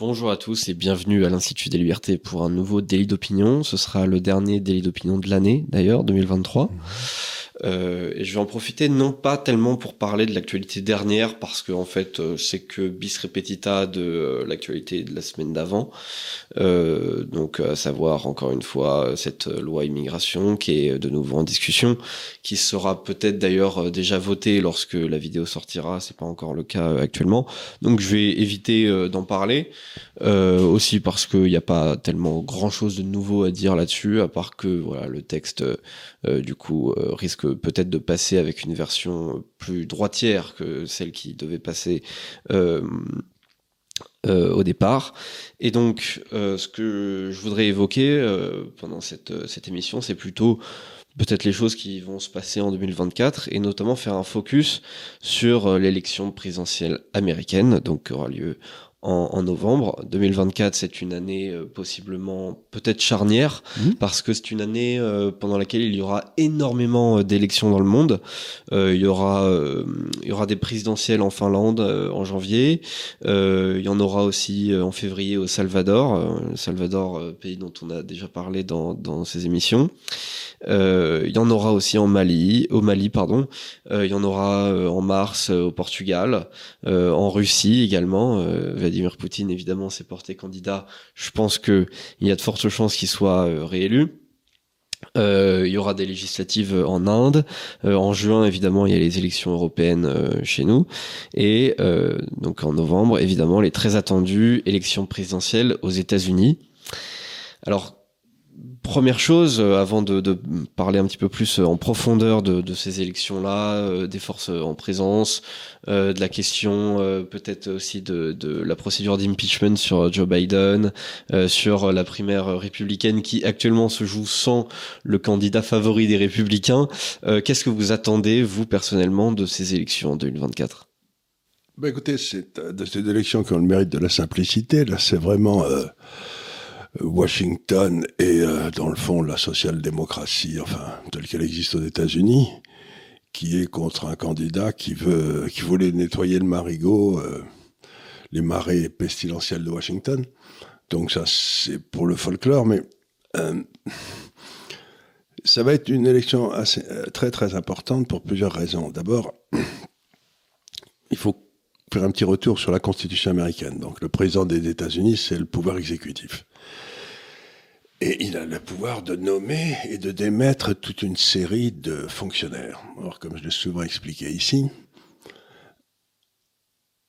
Bonjour à tous et bienvenue à l'Institut des Libertés pour un nouveau délit d'opinion. Ce sera le dernier délit d'opinion de l'année, d'ailleurs, 2023. Euh, et je vais en profiter non pas tellement pour parler de l'actualité dernière, parce que en fait euh, c'est que bis repetita de euh, l'actualité de la semaine d'avant. Euh, donc à savoir encore une fois cette loi immigration qui est de nouveau en discussion, qui sera peut-être d'ailleurs déjà votée lorsque la vidéo sortira. C'est pas encore le cas actuellement. Donc je vais éviter d'en parler aussi parce qu'il n'y a pas tellement grand chose de nouveau à dire là-dessus, à part que voilà le texte du coup risque peut-être de passer avec une version plus droitière que celle qui devait passer euh, euh, au départ. Et donc, euh, ce que je voudrais évoquer pendant cette, cette émission, c'est plutôt peut-être les choses qui vont se passer en 2024 et notamment faire un focus sur l'élection présidentielle américaine, donc qui aura lieu en, novembre. 2024, c'est une année euh, possiblement peut-être charnière mmh. parce que c'est une année euh, pendant laquelle il y aura énormément euh, d'élections dans le monde. il y aura il y aura des présidentielles en Finlande en janvier. il y en aura aussi en février au Salvador, Salvador pays dont on a déjà parlé dans dans ces émissions. Il y en aura aussi en Mali, au Mali pardon. Il y en aura en mars au Portugal, en Russie également. Vladimir Poutine évidemment s'est porté candidat. Je pense que il y a de fortes chances qu'il soit réélu. Euh, il y aura des législatives en Inde. en juin, évidemment, il y a les élections européennes chez nous. Et donc en novembre, évidemment, les très attendues élections présidentielles aux États-Unis. Alors, Première chose, euh, avant de, parler un petit peu plus euh, en profondeur de, ces élections-là, euh, des forces en présence, de la question peut-être aussi de, la procédure d'impeachment sur Joe Biden, sur la primaire républicaine qui actuellement se joue sans le candidat favori des républicains. Qu'est-ce que vous attendez, vous personnellement, de ces élections en 2024 ben Écoutez, c'est de ces élections qui ont le mérite de la simplicité. Là, c'est vraiment... Washington et euh, dans le fond la social-démocratie, enfin telle qu'elle existe aux États-Unis, qui est contre un candidat qui veut, qui voulait nettoyer le marigot, euh, les marées pestilentielles de Washington. Donc ça c'est pour le folklore, mais euh, ça va être une élection assez, très très importante pour plusieurs raisons. D'abord, il faut faire un petit retour sur la Constitution américaine. Donc le président des États-Unis, c'est le pouvoir exécutif. Et il a le pouvoir de nommer et de démettre toute une série de fonctionnaires. Alors, comme je l'ai souvent expliqué ici,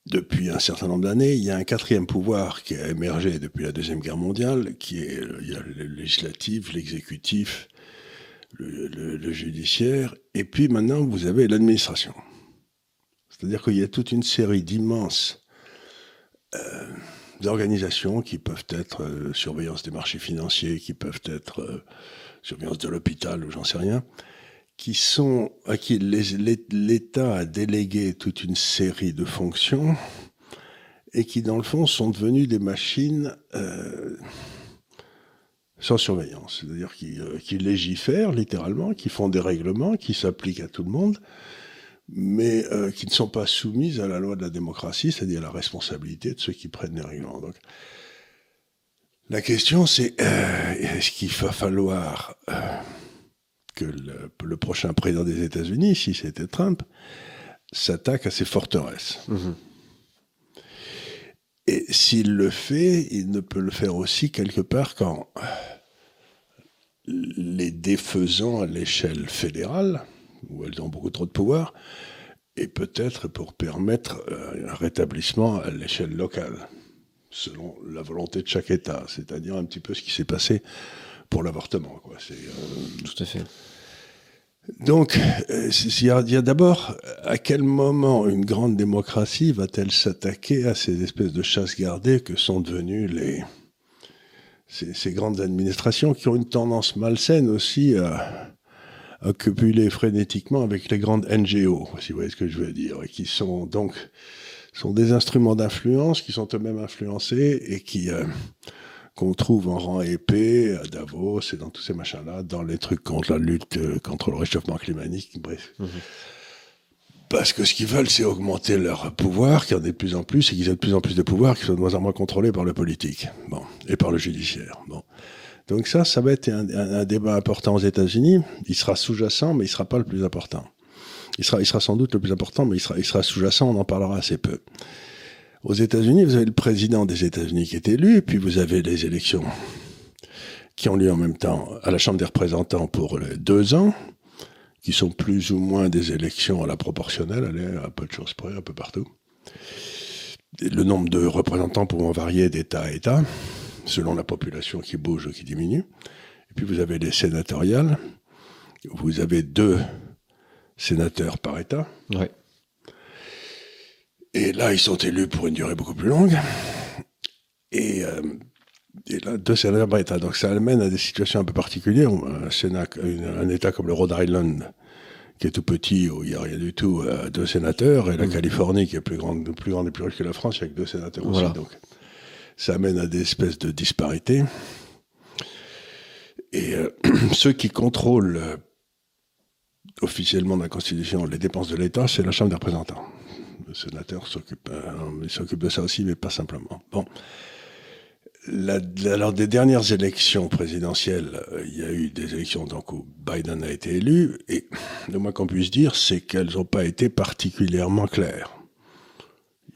depuis un certain nombre d'années, il y a un quatrième pouvoir qui a émergé depuis la Deuxième Guerre mondiale, qui est il y a le législatif, l'exécutif, le, judiciaire, et puis maintenant vous avez l'administration. C'est-à-dire qu'il y a toute une série d'immenses euh, organisations qui peuvent être euh, surveillance des marchés financiers, qui peuvent être euh, surveillance de l'hôpital ou j'en sais rien, qui sont à qui l'État a délégué toute une série de fonctions et qui dans le fond sont devenues des machines euh, sans surveillance, c'est-à-dire qui légifèrent littéralement, qui font des règlements, qui s'appliquent à tout le monde mais euh, qui ne sont pas soumises à la loi de la démocratie, c'est-à-dire à la responsabilité de ceux qui prennent les règlements. Donc, la question, c'est euh, est-ce qu'il va falloir euh, que le, prochain président des États-Unis, si c'était Trump, s'attaque à ces forteresses? Mm-hmm. Et s'il le fait, il ne peut le faire aussi quelque part quand les défaisant à l'échelle fédérale, où elles ont beaucoup trop de pouvoir, et peut-être pour permettre euh, un rétablissement à l'échelle locale, selon la volonté de chaque État, c'est-à-dire un petit peu ce qui s'est passé pour l'avortement. Quoi. Euh, Tout à fait. Donc, euh, il y a, a d'abord, à quel moment une grande démocratie va-t-elle s'attaquer à ces espèces de chasses gardées que sont devenues les, ces, ces, grandes administrations qui ont une tendance malsaine aussi à, à frénétiquement avec les grandes NGO, si vous voyez ce que je veux dire, et qui sont donc sont des instruments d'influence qui sont eux-mêmes influencés et qui euh, qu'on trouve en rang épais à Davos et dans tous ces machins-là, dans les trucs contre la lutte euh, contre le réchauffement climatique, bref. Mhm. Parce que ce qu'ils veulent, c'est augmenter leur pouvoir, qu'il y en ait de plus en plus, et qu'ils aient de plus en plus de pouvoir, qu'ils soient de moins en moins contrôlés par le politique, bon, et par le judiciaire. Bon. Donc ça, ça va être un, débat important aux États-Unis. Il sera sous-jacent, mais il sera pas le plus important. Il sera, il sera sans doute le plus important, mais il sera, il sera sous-jacent. On en parlera assez peu. Aux États-Unis, vous avez le président des États-Unis qui est élu, et puis vous avez les élections qui ont lieu en même temps à la Chambre des représentants pour deux ans qui sont plus ou moins des élections à la proportionnelle, allez, à peu de choses près, un peu partout. Le nombre de représentants pouvant varier d'État à État, selon la population qui bouge ou qui diminue. Et puis vous avez les sénatoriales. Vous avez deux sénateurs par État. Ouais. Et là, ils sont élus pour une durée beaucoup plus longue. Et, euh, et là, deux sénateurs par État. Donc ça amène à des situations un peu particulières. Un, Sénat, un État comme le Rhode Island, qui est tout petit, où il n'y a rien du tout, a deux sénateurs, et la mmh. Californie, qui est plus grande, plus grande et plus riche que la France, avec deux sénateurs aussi. Donc ça amène à des espèces de disparités. Et euh, ceux qui contrôlent euh, officiellement la Constitution les dépenses de l'État, c'est la Chambre des représentants. Le sénateur s'occupe, euh, de ça aussi, mais pas simplement. Bon. La, lors des dernières élections présidentielles, il y a eu des élections où Biden a été élu, et le moins qu'on puisse dire, c'est qu'elles n'ont pas été particulièrement claires.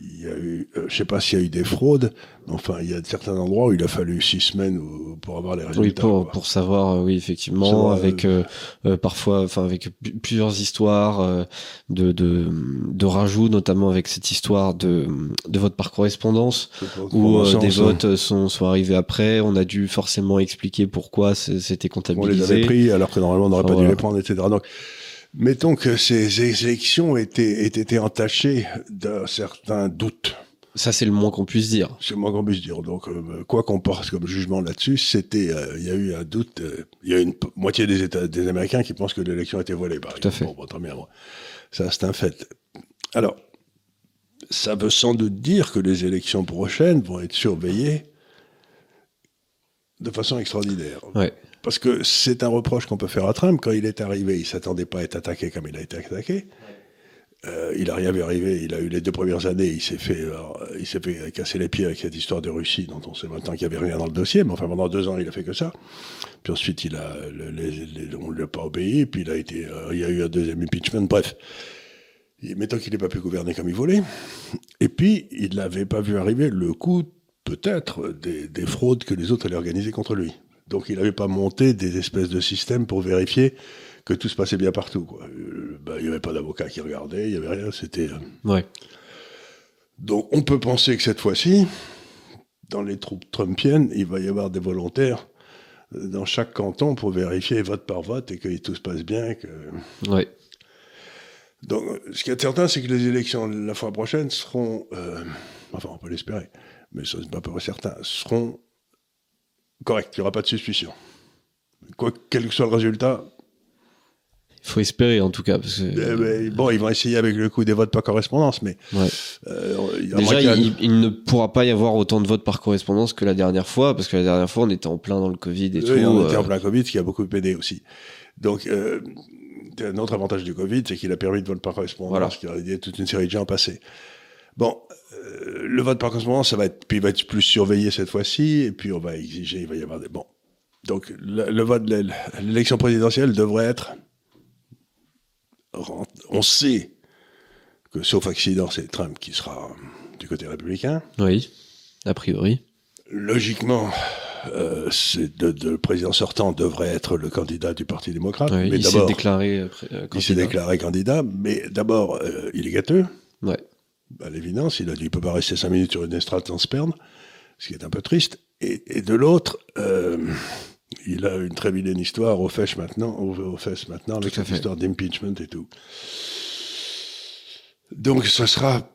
Il y a eu, euh, je sais pas s'il y a eu des fraudes, Enfin, il y a certains endroits où il a fallu six semaines pour avoir les résultats. Oui, pour, pour savoir, euh, oui, effectivement, avec euh, euh, parfois, enfin, avec plusieurs histoires de, de, de rajouts, notamment avec cette histoire de, de vote par correspondance, où des votes sont, sont arrivés après. On a dû forcément expliquer pourquoi c'était comptabilisé. On les avait pris alors que normalement on n'aurait pas dû les prendre, etc. Donc, mettons que ces élections étaient, étaient, entachées d'un certain doute. Ça, c'est le moins qu'on puisse dire. C'est le moins qu'on puisse dire. Donc, euh, quoi qu'on porte comme jugement là-dessus, c'était, euh, il y a eu un doute. Euh, il y a une moitié des États, des Américains qui pensent que l'élection a été volée. Par Tout à fait. Bon, très bien. Ça, c'est un fait. Alors, ça veut sans doute dire que les élections prochaines vont être surveillées de façon extraordinaire. Ouais. Parce que c'est un reproche qu'on peut faire à Trump. Quand il est arrivé, il s'attendait pas à être attaqué comme il a été attaqué. Euh, il a rien vu arriver. Il a eu les deux premières années. Il s'est fait, euh, il fait casser les pieds avec cette histoire de Russie dont on sait maintenant qu'il n'y avait rien dans le dossier. Mais enfin, pendant deux ans, il a fait que ça. Puis ensuite, il a, on ne lui a pas obéi. Puis il a été, euh, il y a eu un deuxième impeachment. Bref. Mettons qu'il n'ait pas pu gouverner comme il voulait. Et puis, il n'avait pas vu arriver le coup, peut-être, des, des fraudes que les autres allaient organiser contre lui. Donc, il n'avait pas monté des espèces de systèmes pour vérifier que tout se passait bien partout. Quoi. Euh, bah, il n'y avait pas d'avocat qui regardait, il n'y avait rien, c'était... Euh, ouais. Donc on peut penser que cette fois-ci, dans les troupes trumpiennes, il va y avoir des volontaires euh, dans chaque canton pour vérifier vote par vote et que tout se passe bien. Que... Ouais. Donc, ce qui est certain, c'est que les élections la fois prochaine seront, enfin, on peut l'espérer, mais ça n'est pas pour certain, seront correctes. Il n'y aura pas de suspicion. Quoi, quel que soit le résultat, il faut espérer en tout cas. Parce que... Eh ben, bon, ils vont essayer avec le coup des votes par correspondance, mais ouais. euh, déjà il, ne pourra pas y avoir autant de votes par correspondance que la dernière fois, parce que la dernière fois on était en plein dans le Covid et oui, tout. On était en euh. plein Covid, ce qui a beaucoup pédé aussi. Donc euh, un autre avantage du Covid, c'est qu'il a permis de vote par correspondance, voilà. qui a aidé toute une série de gens à passer. Bon, euh, le vote par correspondance, ça va être, puis va être plus surveillé cette fois-ci, et puis on va exiger, il va y avoir des bon. Donc le, le vote, l'élection présidentielle devrait être on sait que, sauf accident, c'est Trump qui sera du côté républicain. Oui, a priori. Logiquement, euh, le président sortant devrait être le candidat du Parti démocrate. mais il s'est déclaré euh, candidat. Il s'est déclaré candidat, mais d'abord, euh, il est gâteux. Ouais. À l'évidence, il a dit qu'il ne peut pas rester cinq minutes sur une estrade sans se perdre, ce qui est un peu triste. Et, de l'autre, il a une très vilaine histoire aux fesses maintenant, fesses maintenant, avec cette histoire d'impeachment et tout. Donc, ce sera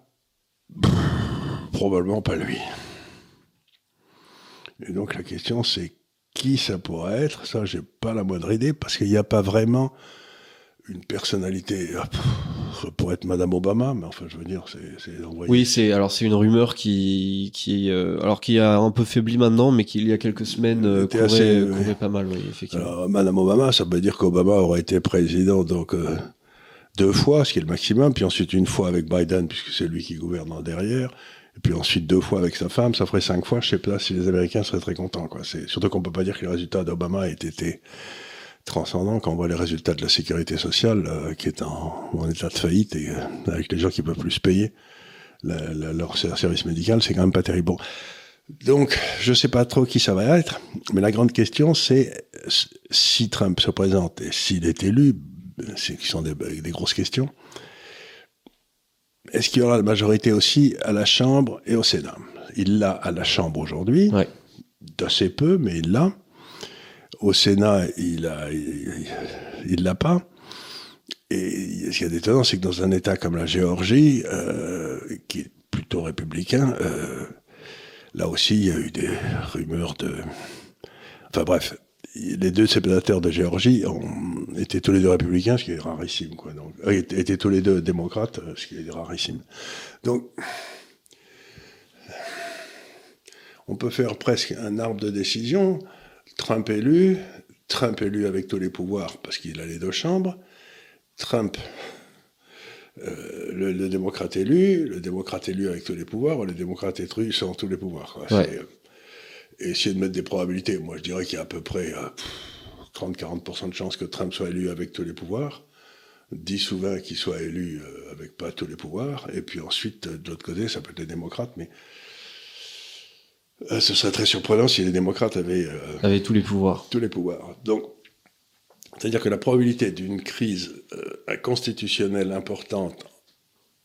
probablement pas lui. Et donc, la question, c'est qui ça pourrait être? Ça, j'ai pas la moindre idée, parce qu'il n'y a pas vraiment une personnalité. Ah, pourrait être Madame Obama, mais enfin, je veux dire, c'est Oui, c'est alors c'est une rumeur qui qui euh, alors qui a un peu faibli maintenant, mais qui il y a quelques semaines euh, courait, assez, pas mal, oui, effectivement. Alors, Madame Obama, ça veut dire qu'Obama aurait été président donc euh, deux fois, ce qui est le maximum, puis ensuite une fois avec Biden, puisque c'est lui qui gouverne en derrière, et puis ensuite deux fois avec sa femme, ça ferait cinq fois. Je sais pas si les Américains seraient très contents. Quoi. C'est surtout qu'on peut pas dire que les résultats d'Obama aient été transcendants quand on voit les résultats de la sécurité sociale euh, qui est en, en, état de faillite et euh, avec les gens qui peuvent plus payer la, la, leur service médical, c'est quand même pas terrible. Bon. Donc, je sais pas trop qui ça va être, mais la grande question, c'est si Trump se présente et s'il est élu, c'est qui sont des, des grosses questions. Est-ce qu'il y aura la majorité aussi à la Chambre et au Sénat? Il l'a à la Chambre aujourd'hui, Ouais. d'assez peu, mais il l'a. Au Sénat, il l'a pas. Et ce qui est étonnant, c'est que dans un État comme la Géorgie, euh, qui est plutôt républicain, euh, là aussi, il y a eu des rumeurs de. Enfin bref, les deux sénateurs de Géorgie étaient tous les deux républicains, ce qui est rarissime, quoi. Donc, euh, étaient tous les deux démocrates, ce qui est rarissime. Donc, on peut faire presque un arbre de décision. Trump élu, Trump élu avec tous les pouvoirs parce qu'il a les deux chambres. Trump, euh, le, le, démocrate élu, le démocrate élu avec tous les pouvoirs, ou le démocrate élu sans tous les pouvoirs. Quoi. Ouais. Et essayer de mettre des probabilités. Moi, je dirais qu'il y a à peu près euh, 30-40% de chances que Trump soit élu avec tous les pouvoirs. 10 ou 20 qu'il soit élu euh, avec pas tous les pouvoirs. Et puis ensuite, de l'autre côté, ça peut être les démocrates, mais euh, ce serait très surprenant si les démocrates avaient, euh, avaient tous les pouvoirs. Tous les pouvoirs. Donc, c'est-à-dire que la probabilité d'une crise euh, constitutionnelle importante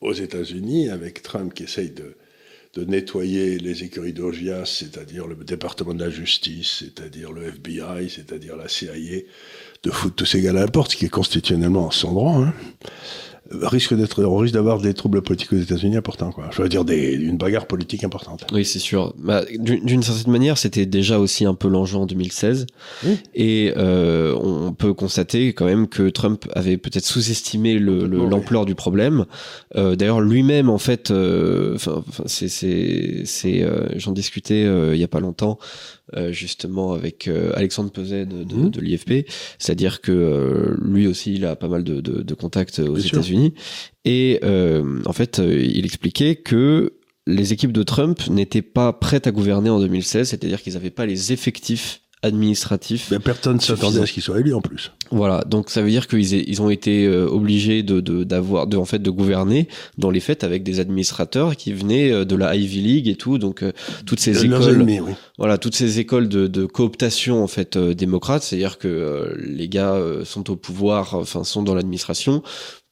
aux États-Unis, avec Trump qui essaye de, de nettoyer les écuries d'Orgias, c'est-à-dire le département de la justice, c'est-à-dire le FBI, c'est-à-dire la CIA, de foutre tous ces gars-là à la porte, ce qui est constitutionnellement sans droit, hein, risque d'être, on risque d'avoir des troubles politiques aux États-Unis importants, quoi. Je veux dire, des, une bagarre politique importante. Oui, c'est sûr. Bah, D'une certaine manière, c'était déjà aussi un peu l'enjeu en 2016. Oui. Et euh, on peut constater quand même que Trump avait peut-être sous-estimé l'ampleur oui. du problème. Euh, D'ailleurs, lui-même, en fait, euh, c'est, euh, j'en discutais euh, il y a pas longtemps. Euh, justement avec euh, Alexandre Peset de, de, mmh. de l'IFP, c'est-à-dire que euh, lui aussi il a pas mal de, de contacts aux États-Unis et en fait il expliquait que les équipes de Trump n'étaient pas prêtes à gouverner en 2016, c'est-à-dire qu'ils n'avaient pas les effectifs administratif. Mais personne s'attendait à ce qu'il soit élu en plus. Voilà, donc ça veut dire qu'ils ils ont été euh, obligés de d'avoir de, de, en fait de gouverner dans les faits avec des administrateurs qui venaient euh, de la Ivy League et tout, donc euh, toutes ces de écoles, ennemis, oui. voilà, toutes ces écoles de, de cooptation en fait euh, démocrate, c'est-à-dire que euh, les gars sont au pouvoir, enfin sont dans l'administration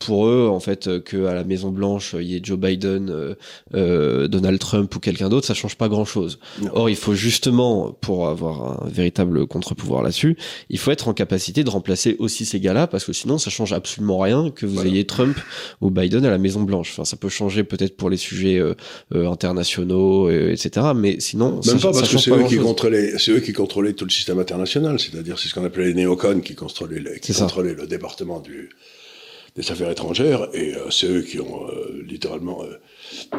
pour eux, en fait, que à la Maison Blanche il y ait Joe Biden, euh, euh, Donald Trump ou quelqu'un d'autre, ça change pas grand-chose. Or, il faut justement, pour avoir un véritable contre-pouvoir là-dessus, il faut être en capacité de remplacer aussi ces gars-là, parce que sinon, ça change absolument rien que vous voilà. ayez Trump ou Biden à la Maison Blanche. Enfin, ça peut changer peut-être pour les sujets euh, internationaux, etc. Mais sinon, même ça, pas parce ça que c'est eux qui contrôlaient, c'est eux qui contrôlaient tout le système international. C'est-à-dire, c'est ce qu'on appelait les néocons qui contrôlaient, qui contrôlaient le département du des affaires étrangères, et euh, c'est eux qui ont euh, littéralement euh,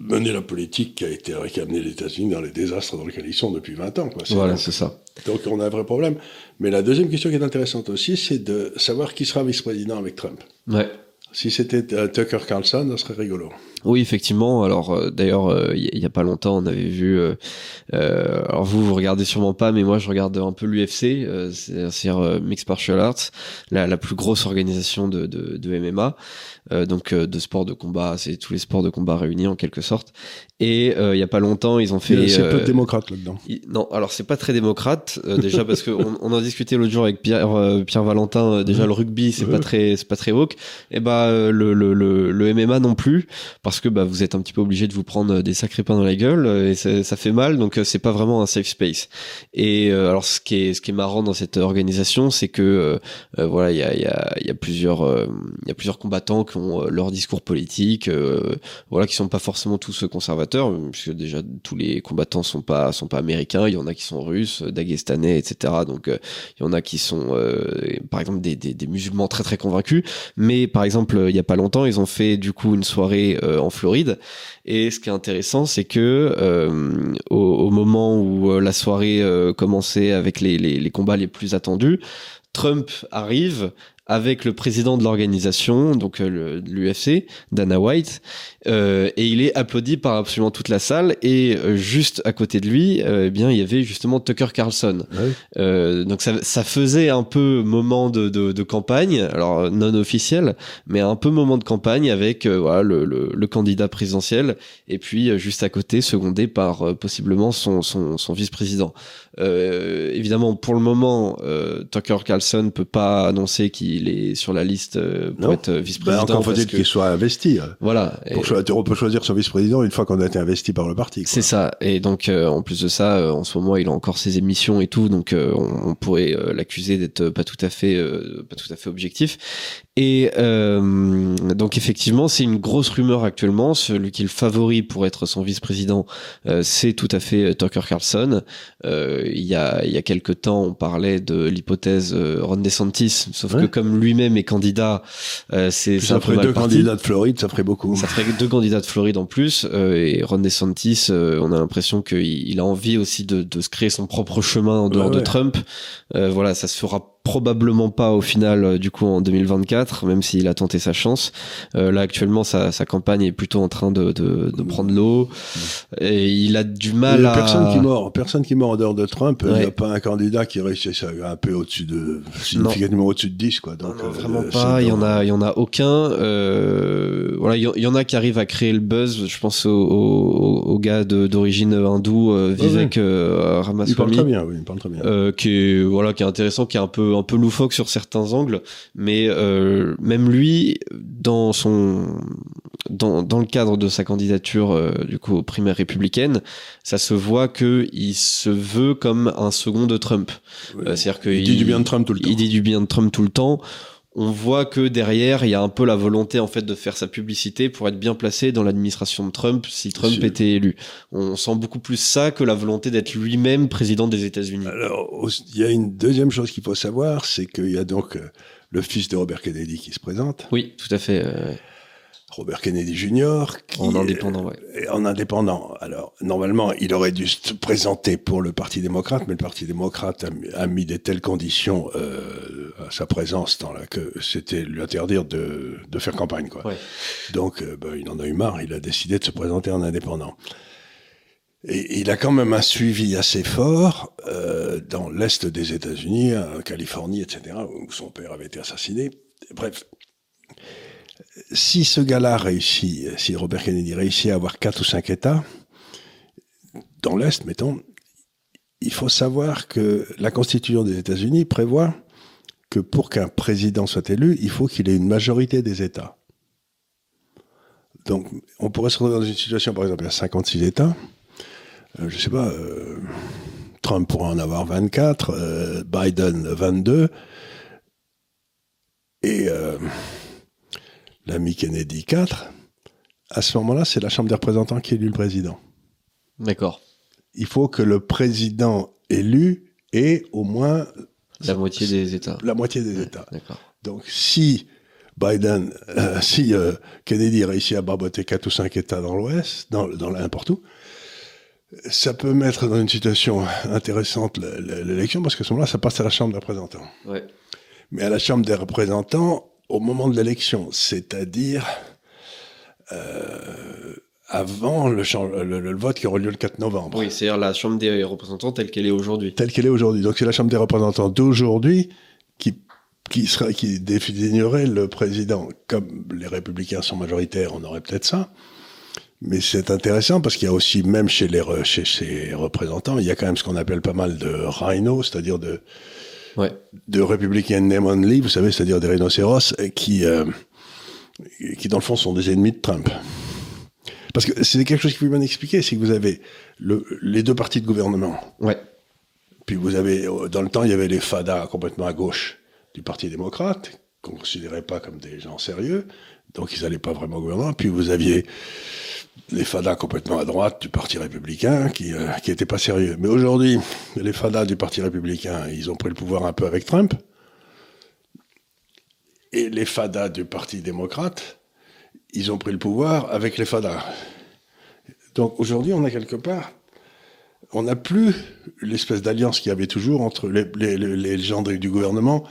mené la politique qui a été qui a amené les États-Unis dans les désastres dans lesquels ils sont depuis 20 ans. Quoi. Voilà, c'est ça. Donc on a un vrai problème. Mais la deuxième question qui est intéressante aussi, c'est de savoir qui sera vice-président avec Trump. Ouais. Si c'était Tucker Carlson, ça serait rigolo. Oui, effectivement. Alors, euh, d'ailleurs, il euh, y, a pas longtemps, on avait vu. Euh, alors vous, vous regardez sûrement pas, mais moi, je regarde un peu l'UFC, c'est-à-dire Mixed Martial Arts, la, la, plus grosse organisation de, de, de MMA, donc de sport de combat. C'est tous les sports de combat réunis en quelque sorte. Et il y a pas longtemps, ils ont fait. C'est peu démocrate là-dedans. Non, alors c'est pas très démocrate déjà parce qu'on on en discutait l'autre jour avec Pierre Pierre Valentin. déjà, le rugby, c'est ouais. pas très c'est pas très woke. Et bah le, le, le, le MMA non plus. Parce parce que bah, vous êtes un petit peu obligé de vous prendre des sacrés pains dans la gueule et ça fait mal donc c'est pas vraiment un safe space. Et euh, alors ce qui est marrant dans cette organisation c'est que euh, voilà il y a plusieurs euh, combattants qui ont leur discours politique voilà qui sont pas forcément tous conservateurs puisque déjà tous les combattants sont pas sont pas américains. Il y en a qui sont russes dagestanais etc donc il y en a qui sont par exemple des musulmans très très convaincus. Mais par exemple il y a pas longtemps ils ont fait du coup une soirée en Floride. Et ce qui est intéressant, c'est que euh, au, moment où euh, la soirée euh, commençait avec les, combats les plus attendus, Trump arrive avec le président de l'organisation, donc l'UFC, Dana White, euh, et il est applaudi par absolument toute la salle. Et euh, juste à côté de lui, euh, eh bien, il y avait justement Tucker Carlson. donc ça, ça, faisait un peu moment de, de, de, campagne, alors non officiel, mais un peu moment de campagne avec voilà le, le, le, candidat présidentiel et puis juste à côté secondé par possiblement son, son, son vice-président. évidemment, pour le moment, Tucker Carlson peut pas annoncer qu'il est sur la liste pour être vice-président. Ben, encore faut-il qu'il soit investi. Voilà on peut choisir son vice-président une fois qu'on a été investi par le parti. C'est ça. Et donc, euh, en plus de ça, euh, en ce moment, il a encore ses émissions et tout, donc euh, on, pourrait l'accuser d'être pas tout à fait, pas tout à fait objectif. Et donc, effectivement, c'est une grosse rumeur actuellement. Celui qui est le favori pour être son vice-président, c'est tout à fait Tucker Carlson. il y a il y a quelques temps, on parlait de l'hypothèse Ron DeSantis, sauf que comme lui-même est candidat, c'est ça ferait deux candidats de Floride, ça ferait beaucoup. Ça ferait deux candidats de Floride en plus. Euh, et Ron DeSantis, euh, on a l'impression qu'il il a envie aussi de, de, se créer son propre chemin en dehors de Trump. Euh, voilà, ça se fera probablement pas au final euh, du coup en 2024 même s'il a tenté sa chance. Euh, là actuellement sa, sa, campagne est plutôt en train de, de, de prendre l'eau. Et il a du mal à personne qui mord personne qui mord en dehors de Trump. Il n'y a pas un candidat qui réussit un peu au-dessus de significativement au-dessus de 10 quoi. Donc non, vraiment pas. il y en a il y en a aucun. Euh, voilà il y, en a qui arrivent à créer le buzz. Je pense aux au, au gars d'origine hindoue euh, Vivek euh, Ramaswamy. Il parle très bien oui il parle très bien. Euh, qui est voilà qui est intéressant qui est un peu un peu loufoque sur certains angles, mais euh, même lui, dans son dans, dans le cadre de sa candidature euh, du coup aux primaires républicaines, ça se voit que il se veut comme un second de Trump. Euh, c'est-à-dire qu'il dit du bien de Trump tout le temps. Il dit du bien de Trump tout le temps on voit que derrière, il y a un peu la volonté en fait de faire sa publicité pour être bien placé dans l'administration de Trump si Trump était élu. On sent beaucoup plus ça que la volonté d'être lui-même président des États-Unis. Alors, il y a une deuxième chose qu'il faut savoir, c'est qu'il y a donc euh, le fils de Robert Kennedy qui se présente. Oui, tout à fait. Euh, Robert Kennedy Jr. en indépendant, En indépendant. Alors, normalement, il aurait dû se présenter pour le Parti démocrate, mais le Parti démocrate a, mis des telles conditions euh, à sa présence dans la, que c'était lui interdire de, de faire campagne. Quoi. Donc, euh, ben, il en a eu marre, il a décidé de se présenter en indépendant. Et il a quand même un suivi assez fort euh, dans l'Est des États-Unis, en Californie, etc., où son père avait été assassiné. Bref, si ce gars-là réussit, si Robert Kennedy réussit à avoir quatre ou cinq États, dans l'Est, mettons, il faut savoir que la Constitution des États-Unis prévoit que pour qu'un président soit élu, il faut qu'il ait une majorité des États. Donc, on pourrait se retrouver dans une situation, par exemple, il y a 56 États. Euh, je sais pas, euh, Trump pourrait en avoir 24, euh, Biden 22. Et l'ami Kennedy 4, à ce moment-là, c'est la Chambre des représentants qui élit le président. D'accord. Il faut que le président élu ait au moins... La moitié des États. La moitié des États. D'accord. Donc si Biden, euh, si euh, Kennedy réussit à barboter 4 ou 5 États dans l'Ouest, dans, dans n'importe où, ça peut mettre dans une situation intéressante l'élection, parce qu'à ce moment-là, ça passe à la Chambre des représentants. Ouais. Mais à la Chambre des représentants, au moment de l'élection, c'est-à-dire euh, avant le, le, vote qui aura lieu le 4 novembre. Oui, c'est-à-dire la Chambre des représentants telle qu'elle est aujourd'hui. Telle qu'elle est aujourd'hui. Donc c'est la Chambre des représentants d'aujourd'hui qui qui sera qui désignerait le président. Comme les républicains sont majoritaires, on aurait peut-être ça. Mais c'est intéressant parce qu'il y a aussi, même chez les chez ces représentants, il y a quand même ce qu'on appelle pas mal de rhinos, c'est-à-dire de ouais. de républicains name only, vous savez, c'est-à-dire des rhinocéros, qui, euh, qui dans le fond sont des ennemis de Trump. Parce que c'est quelque chose qu'il faut bien expliquer, c'est que vous avez le, les deux partis de gouvernement. Ouais. Puis vous avez, dans le temps, il y avait les FADA complètement à gauche du Parti démocrate, qu'on ne considérait pas comme des gens sérieux, donc ils n'allaient pas vraiment au gouvernement. Puis vous aviez les fadas complètement à droite du Parti républicain qui euh, qui étaient pas sérieux. Mais aujourd'hui, les fadas du Parti républicain, ils ont pris le pouvoir un peu avec Trump. Et les fadas du Parti démocrate, ils ont pris le pouvoir avec les fadas. Donc aujourd'hui, on a quelque part, on n'a plus l'espèce d'alliance qu'il y avait toujours entre les, les, les, gens du gouvernement,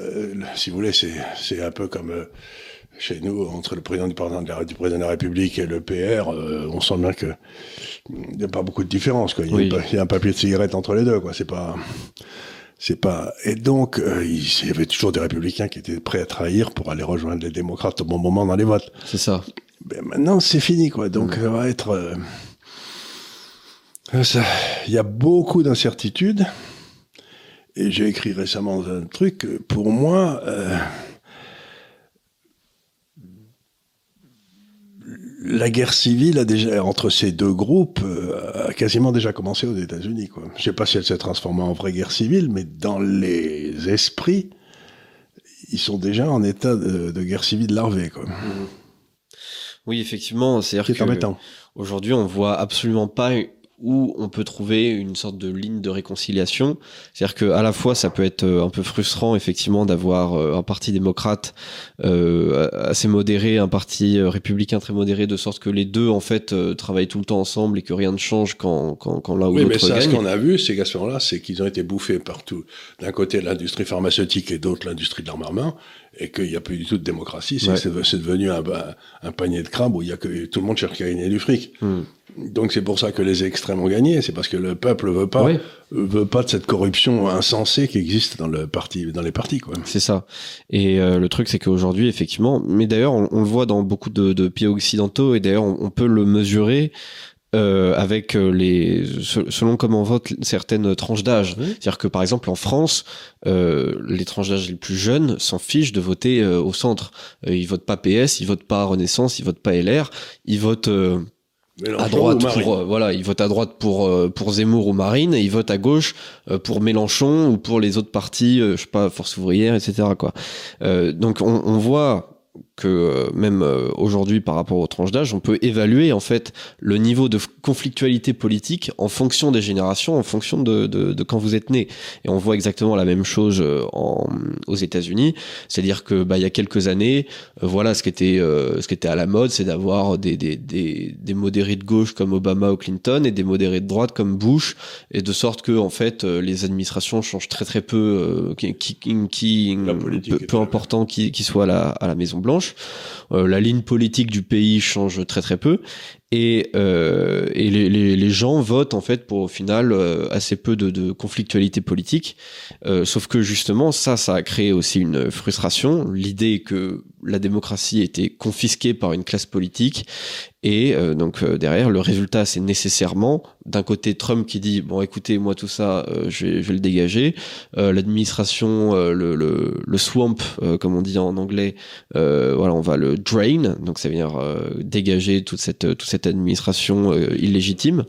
Euh, si vous voulez, c'est un peu comme euh, chez nous, entre le président du président de la, du président de la République et le PR, euh, on sent bien que il n'y a pas beaucoup de différence. Quoi. Il, y a, un papier de cigarette entre les deux. Quoi. C'est pas, c'est pas. Et donc, il y avait toujours des républicains qui étaient prêts à trahir pour aller rejoindre les démocrates au bon moment dans les votes. C'est ça. Ben, maintenant, c'est fini, quoi. Donc, ça va être. Il y a beaucoup d'incertitudes. Et j'ai écrit récemment un truc, pour moi, la guerre civile a déjà, entre ces deux groupes euh, a quasiment déjà commencé aux États-Unis. Je ne sais pas si elle s'est transformée en vraie guerre civile, mais dans les esprits, ils sont déjà en état de, guerre civile larvée. Quoi. Oui, effectivement, c'est-à-dire qu'aujourd'hui, on voit absolument pas où on peut trouver une sorte de ligne de réconciliation. C'est-à-dire que à la fois ça peut être euh, un peu frustrant effectivement d'avoir euh, un parti démocrate euh, assez modéré, un parti républicain très modéré, de sorte que les deux en fait travaillent tout le temps ensemble et que rien ne change quand quand, quand l'un ou l'autre gagne. mais ça, ce qu'on a vu, ces qu'à là c'est qu'ils ont été bouffés partout. D'un côté l'industrie pharmaceutique et d'autre l'industrie de l'armement, et qu'il n'y a plus du tout de démocratie. C'est devenu un, un, panier de crabes où il y a que tout le monde cherche à gagner du fric. Hmm. Donc c'est pour ça que les extrêmes ont gagné. C'est parce que le peuple veut pas veut pas de cette corruption insensée qui existe dans le parti dans les partis quoi. C'est ça. Et euh, le truc c'est qu'aujourd'hui effectivement, mais d'ailleurs on, le voit dans beaucoup de, de pays occidentaux et d'ailleurs on, peut le mesurer euh, avec euh, les selon comment votent certaines tranches d'âge. C'est-à-dire que par exemple en France, euh, les tranches d'âge les plus jeunes s'en fichent de voter euh, au centre. ils votent pas PS, ils votent pas Renaissance, ils votent pas LR, ils votent à droite pour voilà, ils votent à droite pour pour Zemmour ou Marine et ils votent à gauche pour Mélenchon ou pour les autres partis, je sais pas, Force ouvrière, etc. quoi. donc on, on voit que euh, même euh, aujourd'hui par rapport aux tranches d'âge, on peut évaluer en fait le niveau de conflictualité politique en fonction des générations, en fonction de, de, de quand vous êtes né. Et on voit exactement la même chose euh, en, aux États-Unis, c'est-à-dire que bah, il y a quelques années, voilà ce qui était ce qui était à la mode, c'est d'avoir des, des, des, des, modérés de gauche comme Obama ou Clinton et des modérés de droite comme Bush, et de sorte que en fait les administrations changent très très peu, qui, qui, qui peu, peu important qui, qui soit à la, à la Maison Blanche. Euh, la ligne politique du pays change très très peu et, euh, les, gens votent en fait pour au final euh, assez peu de, conflictualité politique. Euh, sauf que justement ça, ça a créé aussi une frustration. L'idée que la démocratie était confisquée par une classe politique et donc derrière le résultat c'est nécessairement d'un côté Trump qui dit bon écoutez moi tout ça je vais, le dégager. L'administration le, swamp comme on dit en anglais voilà on va le drain donc ça veut dire dégager toute cette toute cette cette administration euh, illégitime.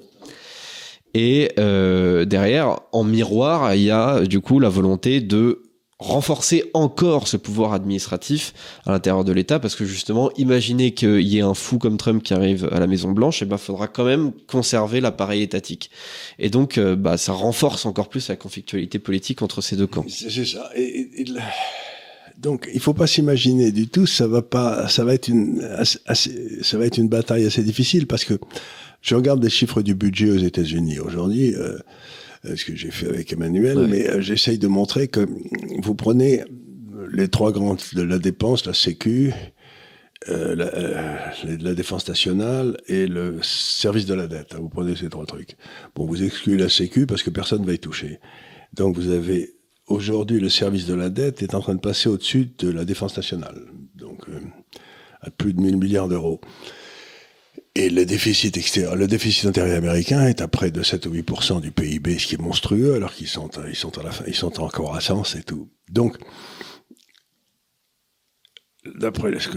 Et euh, derrière, en miroir, il y a du coup la volonté de renforcer encore ce pouvoir administratif à l'intérieur de l'État, parce que justement, imaginez qu'il y ait un fou comme Trump qui arrive à la Maison Blanche, et ben faudra quand même conserver l'appareil étatique. Et donc, euh, bah, ça renforce encore plus la conflictualité politique entre ces deux camps. C'est ça. Donc, il faut pas s'imaginer du tout. Ça va pas. Ça va être une. Assez, ça va être une bataille assez difficile parce que je regarde les chiffres du budget aux États-Unis aujourd'hui. Euh, ce que j'ai fait avec Emmanuel, mais euh, j'essaye de montrer que vous prenez les trois grandes de la dépense, la Sécu, euh, la, euh, la, défense nationale et le service de la dette. Vous prenez ces trois trucs. Bon, vous excluez la Sécu parce que personne ne va y toucher. Donc vous avez Aujourd'hui, le service de la dette est en train de passer au-dessus de la défense nationale, donc euh, à plus de 1000 milliards d'euros. Et le déficit extérieur, le déficit intérieur américain est à près de 7 ou 8% du PIB, ce qui est monstrueux, alors qu'ils sont, ils sont sont en croissance et tout. Donc, d'après ce,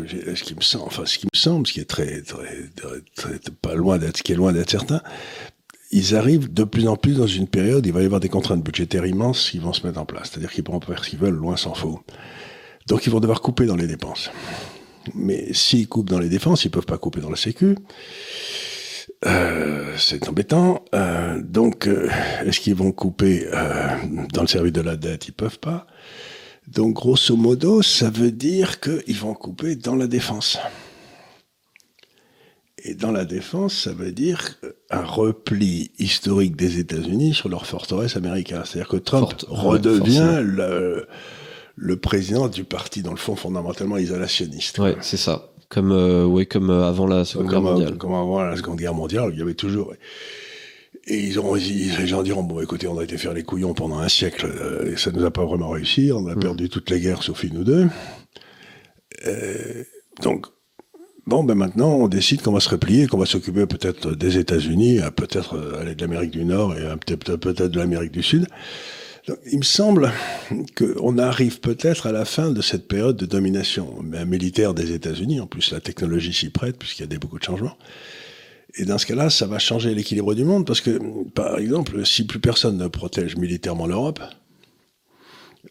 qui me semble, enfin ce qui me semble, ce qui est très, très, très, très pas loin d'être, ce qui est loin d'être certain, ils arrivent de plus en plus dans une période, il va y avoir des contraintes budgétaires immenses qui vont se mettre en place. C'est-à-dire qu'ils pourront faire ce qu'ils veulent, loin s'en faut. Donc ils vont devoir couper dans les dépenses. Mais s'ils coupent dans les dépenses, ils peuvent pas couper dans la sécu. Euh, c'est embêtant. Euh, donc, euh, est-ce qu'ils vont couper euh, dans le service de la dette? Ils peuvent pas. Donc, grosso modo, ça veut dire qu'ils vont couper dans la défense. Et dans la défense, ça veut dire un repli historique des États-Unis sur leur forteresse américaine. C'est-à-dire que Trump redevient le, le président du parti, dans le fond, fondamentalement isolationniste. Ouais, c'est ça. Comme, euh, ouais, comme euh, avant la Seconde Guerre mondiale. Comme avant la Seconde Guerre mondiale, il y avait toujours. Et ils ont, les gens diront bon, écoutez, on a été faire les couillons pendant un siècle, euh, et ça nous a pas vraiment réussi. On a mm. perdu toutes les guerres, sauf une ou deux. Euh, donc, bon, ben maintenant, on décide qu'on va se replier, qu'on va s'occuper peut-être des États-Unis, peut-être aller de l'Amérique du Nord et peut-être de l'Amérique du Sud il me semble qu'on arrive peut-être à la fin de cette période de domination militaire des États-Unis. En plus, la technologie s'y prête puisqu'il y a beaucoup de changements. Et dans ce cas-là, ça va changer l'équilibre du monde parce que, par exemple, si plus personne ne protège militairement l'Europe,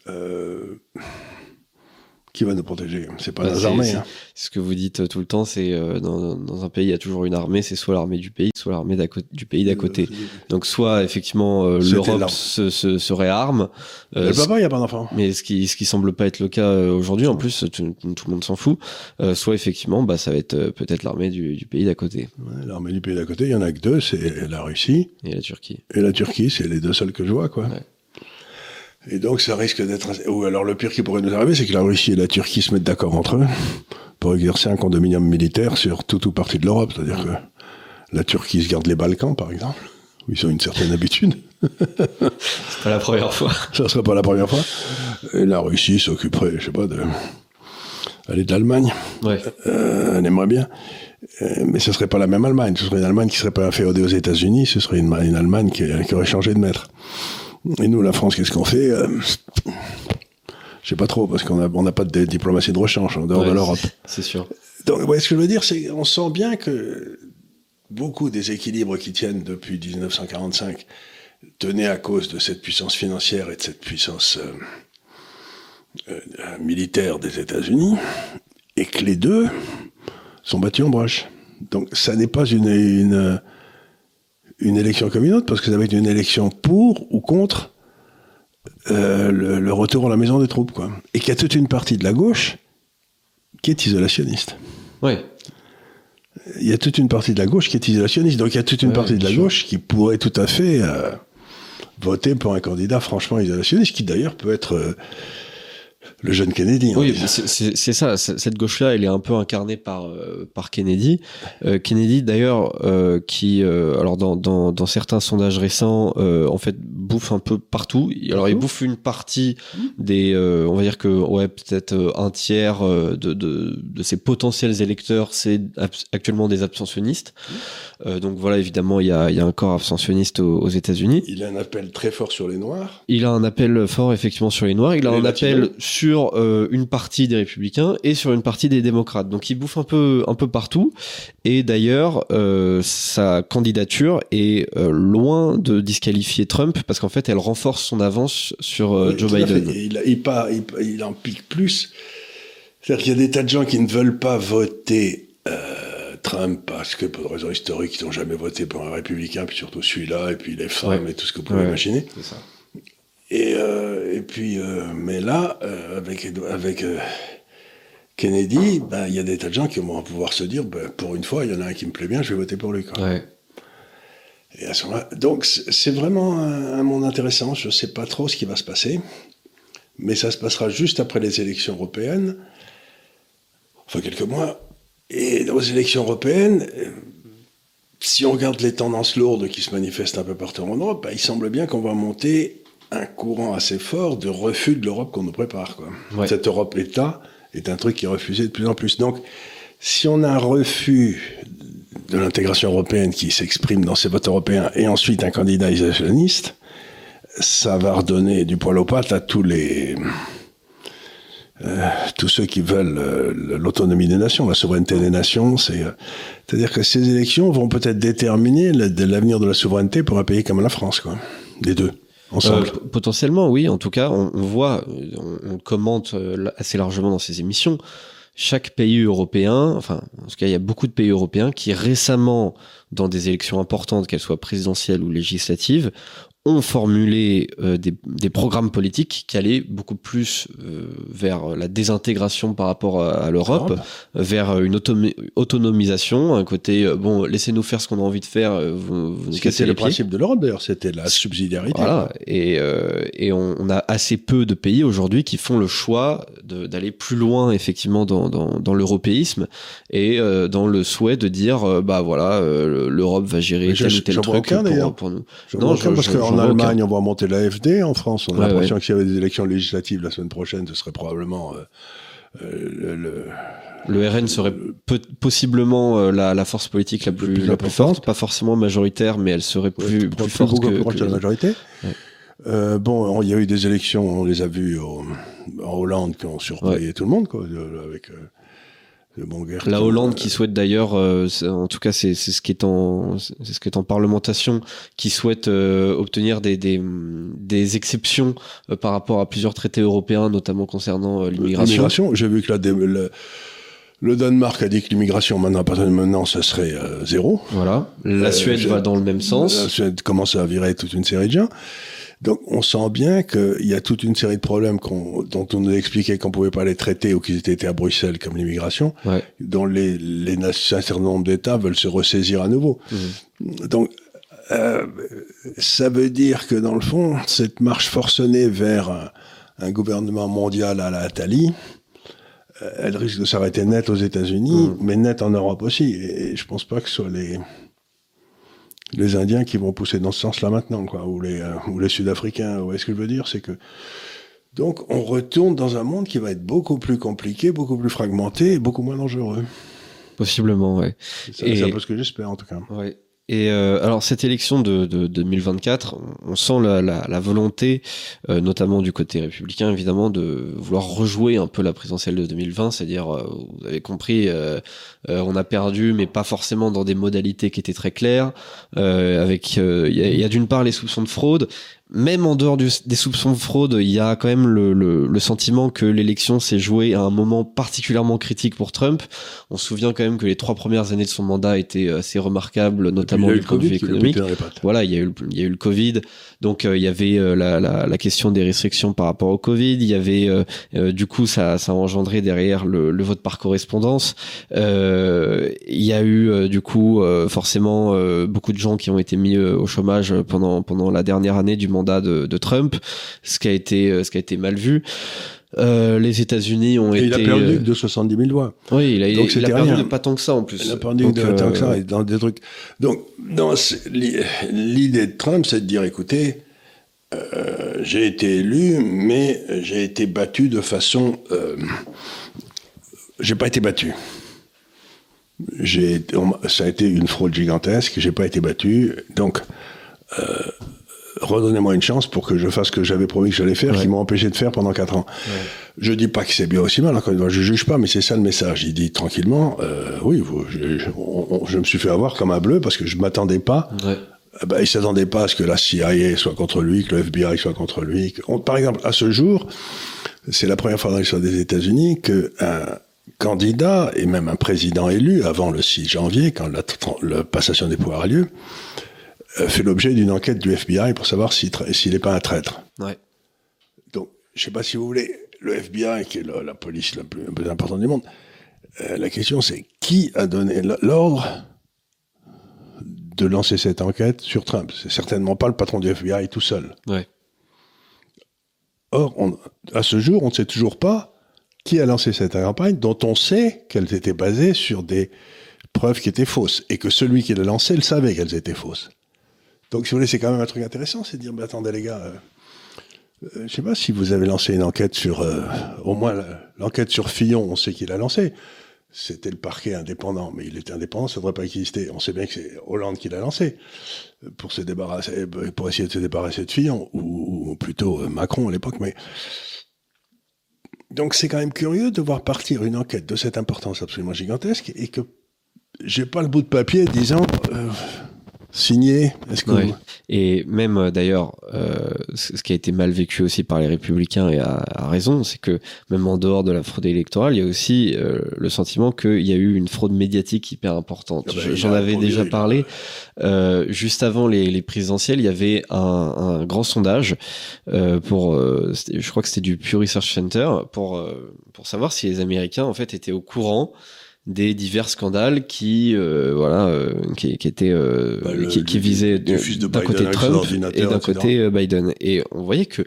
euh, qui va nous protéger C'est pas bah, armées. Hein. Ce que vous dites euh, tout le temps, c'est euh, dans, dans, un pays, il y a toujours une armée, c'est soit l'armée du pays, soit l'armée du pays d'à côté. Donc soit effectivement euh, l'Europe se, se, se, réarme. Euh, il n'y a pas d'enfants. Mais ce qui ce qui semble pas être le cas aujourd'hui, en plus tout, le monde s'en fout. soit effectivement, bah ça va être peut-être l'armée du, du, pays d'à côté. Ouais, l'armée du pays d'à côté, il y en a que deux, c'est la Russie et la Turquie. Et la Turquie, c'est les deux seuls que je vois, quoi. Ouais. Et donc ça risque d'être... Ou alors le pire qui pourrait nous arriver, c'est que la Russie et la Turquie se mettent d'accord entre eux pour exercer un condominium militaire sur toute ou partie de l'Europe. C'est-à-dire que la Turquie se garde les Balkans, par exemple, où ils ont une certaine habitude. c'est pas la première fois. Ça serait pas la première fois. Et la Russie s'occuperait, je sais pas, de... Aller de l'Allemagne. Ouais. Euh, elle aimerait bien. Euh, mais ce serait pas la même Allemagne. Ce serait une Allemagne qui serait pas féodée aux États-Unis. Ce serait une, Allemagne qui, qui aurait changé de maître. Et nous, la France, qu'est-ce qu'on fait euh, Je sais pas trop, parce qu'on n'a on a pas de diplomatie de rechange en dehors de l'Europe. C'est sûr. Donc, ce que je veux dire, c'est qu'on sent bien que beaucoup des équilibres qui tiennent depuis 1945 tenaient à cause de cette puissance financière et de cette puissance euh, euh, militaire des États-Unis, et que les deux sont battus en broche. Donc, ça n'est pas une, une une élection comme une autre, parce que ça va être une élection pour ou contre euh, le, retour à la maison des troupes, quoi. Et qu'il y a toute une partie de la gauche qui est isolationniste. Oui. Il y a toute une partie de la gauche qui est isolationniste. Donc il y a toute une partie de la gauche qui pourrait tout à fait euh, voter pour un candidat franchement isolationniste, qui d'ailleurs peut être euh, le jeune Kennedy. Oui, c'est ça. Cette gauche-là, elle est un peu incarnée par euh, par Kennedy. Euh, Kennedy, d'ailleurs, euh, qui, alors dans, dans, dans certains sondages récents, en fait, bouffe un peu partout. Alors, il bouffe une partie des, on va dire que ouais, peut-être un tiers de, de, de ses potentiels électeurs, c'est actuellement des abstentionnistes. donc voilà, évidemment, il y a, il y a un corps abstentionniste aux, États-Unis. Il a un appel très fort sur les Noirs. Il a un appel fort effectivement sur les Noirs. Il a un appel sur sur euh, une partie des républicains et sur une partie des démocrates. Donc il bouffe un peu, un peu partout. Et d'ailleurs, euh, sa candidature est euh, loin de disqualifier Trump parce qu'en fait, elle renforce son avance sur Joe Biden. Il, il, il, en pique plus. C'est-à-dire qu'il y a des tas de gens qui ne veulent pas voter Trump parce que pour des raisons historiques, ils n'ont jamais voté pour un républicain, puis surtout celui-là, et puis les femmes et tout ce que vous pouvez imaginer. C'est ça. Et, euh, et puis, euh, mais là, euh, avec, avec Kennedy, ben, il y a des tas de gens qui vont pouvoir se dire, ben, pour une fois, il y en a un qui me plaît bien, je vais voter pour lui. Quoi. Ouais. Et à ce donc c'est vraiment un, monde intéressant. Je ne sais pas trop ce qui va se passer, mais ça se passera juste après les élections européennes, enfin quelques mois. Et dans les élections européennes, si on regarde les tendances lourdes qui se manifestent un peu partout en Europe, ben, il semble bien qu'on va monter un courant assez fort de refus de l'Europe qu'on nous prépare. Quoi. Cette Europe-État est un truc qui est refusé de plus en plus. Donc, si on a un refus de l'intégration européenne qui s'exprime dans ces votes européens et ensuite un candidat isolationniste, ça va redonner du poil aux pattes à tous les euh, tous ceux qui veulent euh, l'autonomie des nations, la souveraineté des nations. C'est euh, à dire que ces élections vont peut-être déterminer l'avenir de la souveraineté pour un pays comme la France, quoi. Les deux. Euh, potentiellement, oui. En tout cas, on, voit, on, commente euh, assez largement dans ces émissions. Chaque pays européen, enfin, en tout cas, il y a beaucoup de pays européens qui récemment, dans des élections importantes, qu'elles soient présidentielles ou législatives, ont formulé euh, des, des, programmes politiques qui allaient beaucoup plus euh, vers la désintégration par rapport à, l'Europe, vers une autonomisation, un côté euh, bon, laissez-nous faire ce qu'on a envie de faire. Vous, vous c'était le principe de l'Europe d'ailleurs, c'était la subsidiarité. Voilà, et, et on, on, a assez peu de pays aujourd'hui qui font le choix d'aller plus loin effectivement dans, dans, dans l'européisme et dans le souhait de dire bah voilà l'Europe va gérer tel ou tel truc pour, pour, nous. Non, je, parce en Allemagne, on va monter l'AFD. En France, on a l'impression que s'il y avait des élections législatives la semaine prochaine, ce serait probablement euh, euh, le, le, RN serait possiblement euh, la, la, force politique la plus, la plus forte, pas forcément majoritaire, mais elle serait plus, plus, forte que, que, la majorité. Euh, bon, il y a eu des élections, on les a vues au, en Hollande qui ont surpris tout le monde, quoi, avec la Hollande qui souhaite d'ailleurs, euh, en tout cas c'est ce qui est en c'est ce qui est en parlementation, qui souhaite euh, obtenir des, des, des exceptions euh, par rapport à plusieurs traités européens, notamment concernant l'immigration. L'immigration, j'ai vu que la, le, Danemark a dit que l'immigration maintenant, à partir de maintenant, ça serait zéro. Voilà. La Suède va dans le même sens. La Suède commence à virer toute une série de gens. Donc on sent bien qu'il y a toute une série de problèmes dont on nous expliquait qu'on pouvait pas les traiter ou qu'ils étaient à Bruxelles comme l'immigration, dont les, les un certain nombre d'États veulent se ressaisir à nouveau. Mmh. Donc euh, ça veut dire que dans le fond, cette marche forcenée vers un, gouvernement mondial à la Thalie, euh, elle risque de s'arrêter net aux États-Unis, mmh. mais net en Europe aussi. Et, je pense pas que ce soit les les Indiens qui vont pousser dans ce sens-là maintenant, quoi, ou les, euh, ou les Sud-Africains. Vous voyez ce que je veux dire C'est que donc on retourne dans un monde qui va être beaucoup plus compliqué, beaucoup plus fragmenté et beaucoup moins dangereux. Possiblement, ouais. C'est un peu ce que j'espère en tout cas. Ouais. Et euh, alors cette élection de, de, 2024, on sent la, la, la volonté, euh, notamment du côté républicain évidemment, de vouloir rejouer un peu la présidentielle de 2020, c'est-à-dire, euh, vous avez compris, on a perdu, mais pas forcément dans des modalités qui étaient très claires. avec, il y a, y a d'une part les soupçons de fraude, même en dehors des soupçons de fraude, il y a quand même le, le, le sentiment que l'élection s'est jouée à un moment particulièrement critique pour Trump. On se souvient quand même que les trois premières années de son mandat étaient assez remarquables, notamment du point de vue économique. Voilà, il y a eu, il y a eu le Covid, donc euh, il y avait euh, la, la, la, question des restrictions par rapport au Covid. Il y avait, euh, du coup, ça, ça a engendré derrière le, le vote par correspondance. il y a eu, du coup, forcément beaucoup de gens qui ont été mis au chômage pendant pendant la dernière année du mandat de, Trump, ce qui a été, euh, ce qui a été mal vu. Euh, les États-Unis ont été. Il a perdu euh, de 70 000 voix. Oui, il a, Donc il a perdu de pas tant que ça en plus. Il a perdu de tant que ça dans des trucs. Donc, l'idée de Trump, c'est de dire, écoutez, j'ai été élu, mais j'ai été battu de façon. Euh, j'ai pas été battu. J'ai, ça a été une fraude gigantesque. J'ai pas été battu. Donc, redonnez-moi une chance pour que je fasse ce que j'avais promis que j'allais faire, qui m'ont empêché de faire pendant quatre ans. Ouais. Je dis pas que c'est bien aussi mal, encore une fois, je juge pas, mais c'est ça le message. Il dit tranquillement, euh, oui, vous, je, je, me suis fait avoir comme un bleu parce que je m'attendais pas. Ouais. Ben, il s'attendait pas à ce que la CIA soit contre lui, que le FBI soit contre lui. par exemple, à ce jour, c'est la première fois dans l'histoire des États-Unis qu'un candidat et même un président élu avant le 6 janvier, quand la, la passation des pouvoirs a lieu, fait l'objet d'une enquête du FBI pour savoir s'il n'est pas un traître. Ouais. Donc, je ne sais pas si vous voulez, le FBI, qui est la, police la plus, importante du monde, euh, la question c'est qui a donné l'ordre de lancer cette enquête sur Trump? C'est certainement pas le patron du FBI tout seul. Ouais. Or, à ce jour, on ne sait toujours pas qui a lancé cette campagne, dont on sait qu'elle était basée sur des preuves qui étaient fausses, et que celui qui l'a lancée, le savait qu'elles étaient fausses. Donc, si vous voulez, c'est quand même un truc intéressant, c'est de dire, mais attendez les gars, euh, euh, je sais pas si vous avez lancé une enquête sur, euh, au moins l'enquête sur Fillon, on sait qu'il a lancé. C'était le parquet indépendant, mais il était indépendant, ça ne devrait pas exister. On sait bien que c'est Hollande qui l'a lancé pour se débarrasser, pour essayer de se débarrasser de Fillon, ou, plutôt Macron à l'époque. Mais donc c'est quand même curieux de voir partir une enquête de cette importance absolument gigantesque et que j'ai pas le bout de papier disant signé. Est-ce que Ouais. vous- Et même euh, d'ailleurs, euh, ce qui a été mal vécu aussi par les républicains et à, à raison, c'est que même en dehors de la fraude électorale, il y a aussi euh, le sentiment qu'il y a eu une fraude médiatique hyper importante. Ah bah, J'en avais déjà parlé. Euh, juste avant les, les présidentielles, il y avait un, un grand sondage euh, pour, euh, je crois que c'était du Pew Research Center, pour euh, pour savoir si les Américains en fait étaient au courant des divers scandales qui euh, voilà euh, qui, qui étaient euh, Bah, le- qui, qui visaient d'un côté Trump et d'un côté euh, Biden. Et on voyait que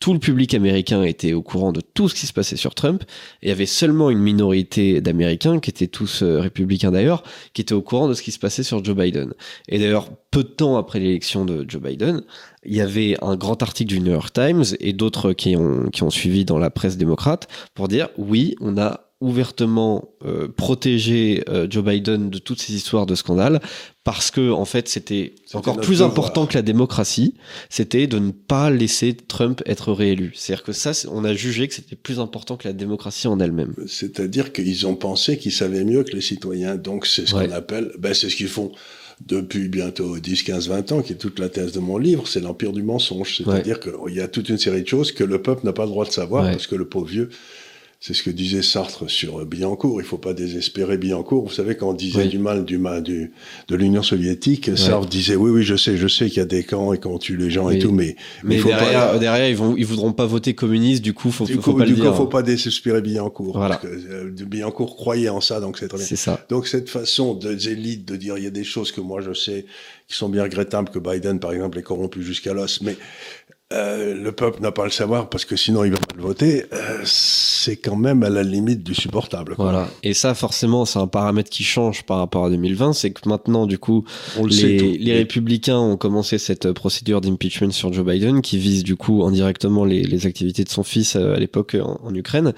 tout le public américain était au courant de tout ce qui se passait sur Trump. Et il y avait seulement une minorité d'Américains qui étaient tous euh, républicains d'ailleurs qui étaient au courant de ce qui se passait sur Joe Biden. Et d'ailleurs peu de temps après l'élection de Joe Biden il y avait un grand article du New York Times et d'autres qui ont, qui ont suivi dans la presse démocrate pour dire oui, on a ouvertement euh, protégé euh, Joe Biden de toutes ces histoires de scandales parce que en fait c'était encore plus devoir. important que la démocratie, c'était de ne pas laisser Trump être réélu. C'est-à-dire que ça, on a jugé que c'était plus important que la démocratie en elle-même. C'est-à-dire qu'ils ont pensé qu'ils savaient mieux que les citoyens. Donc c'est ce Ouais. qu'on appelle, ben, c'est ce qu'ils font depuis bientôt 10, 15, 20 ans, qui est toute la thèse de mon livre, c'est l'empire du mensonge. C'est-à-dire qu'il y a toute une série de choses que le peuple n'a pas le droit de savoir, Ouais. parce que le pauvre vieux, c'est ce que disait Sartre sur Billancourt, il faut pas désespérer Billancourt. Vous savez, quand on disait Oui. du mal du mal du, de l'Union soviétique, Sartre disait, oui, oui, je sais, je sais qu'il y a des camps et qu'on tue les gens et tout, mais, Mais faut derrière, pas... derrière, ils vont, ils voudront pas voter communiste. Du coup, faut, Du faut, coup, faut pas du le coup, dire. faut pas désespérer Billancourt. Voilà. Parce que euh, Billancourt croyait en ça, donc c'est très bien. C'est ça. Donc cette façon des élites de dire il y a des choses que moi je sais qui sont bien regrettables que Biden par exemple est corrompu jusqu'à l'os, mais euh, le peuple n'a pas à le savoir parce que sinon il va pas le voter. euh, c'est quand même à la limite du supportable. quoi. Voilà. Et ça, forcément, c'est un paramètre qui change par rapport à 2020. C'est que maintenant, du coup, On le sait les, républicains ont commencé cette euh, procédure d'impeachment sur Joe Biden qui vise du coup indirectement les, les activités de son fils à l'époque en, en Ukraine.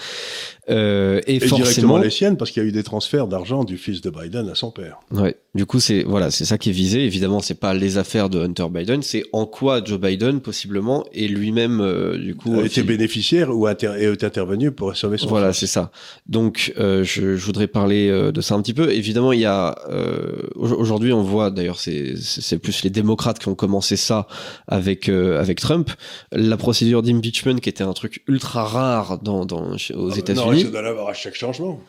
Euh, et, Et directement forcément, les siennes parce qu'il y a eu des transferts d'argent du fils de Biden à son père. ouais. Du coup, c'est voilà, c'est ça qui est visé. Évidemment, c'est pas les affaires de Hunter Biden, c'est en quoi Joe Biden possiblement est lui-même euh, du coup a été bénéficiaire ou inter- est intervenu pour sauver son Voilà, c'est ça. Donc, euh, je, je voudrais parler euh, de ça un petit peu. Évidemment, il y a euh, au- aujourd'hui, on voit d'ailleurs, c'est c'est plus les démocrates qui ont commencé ça avec avec Trump. La procédure d'impeachment, qui était un truc ultra rare dans, dans aux Ah, Non, États-Unis. il doit l'avoir à chaque changement.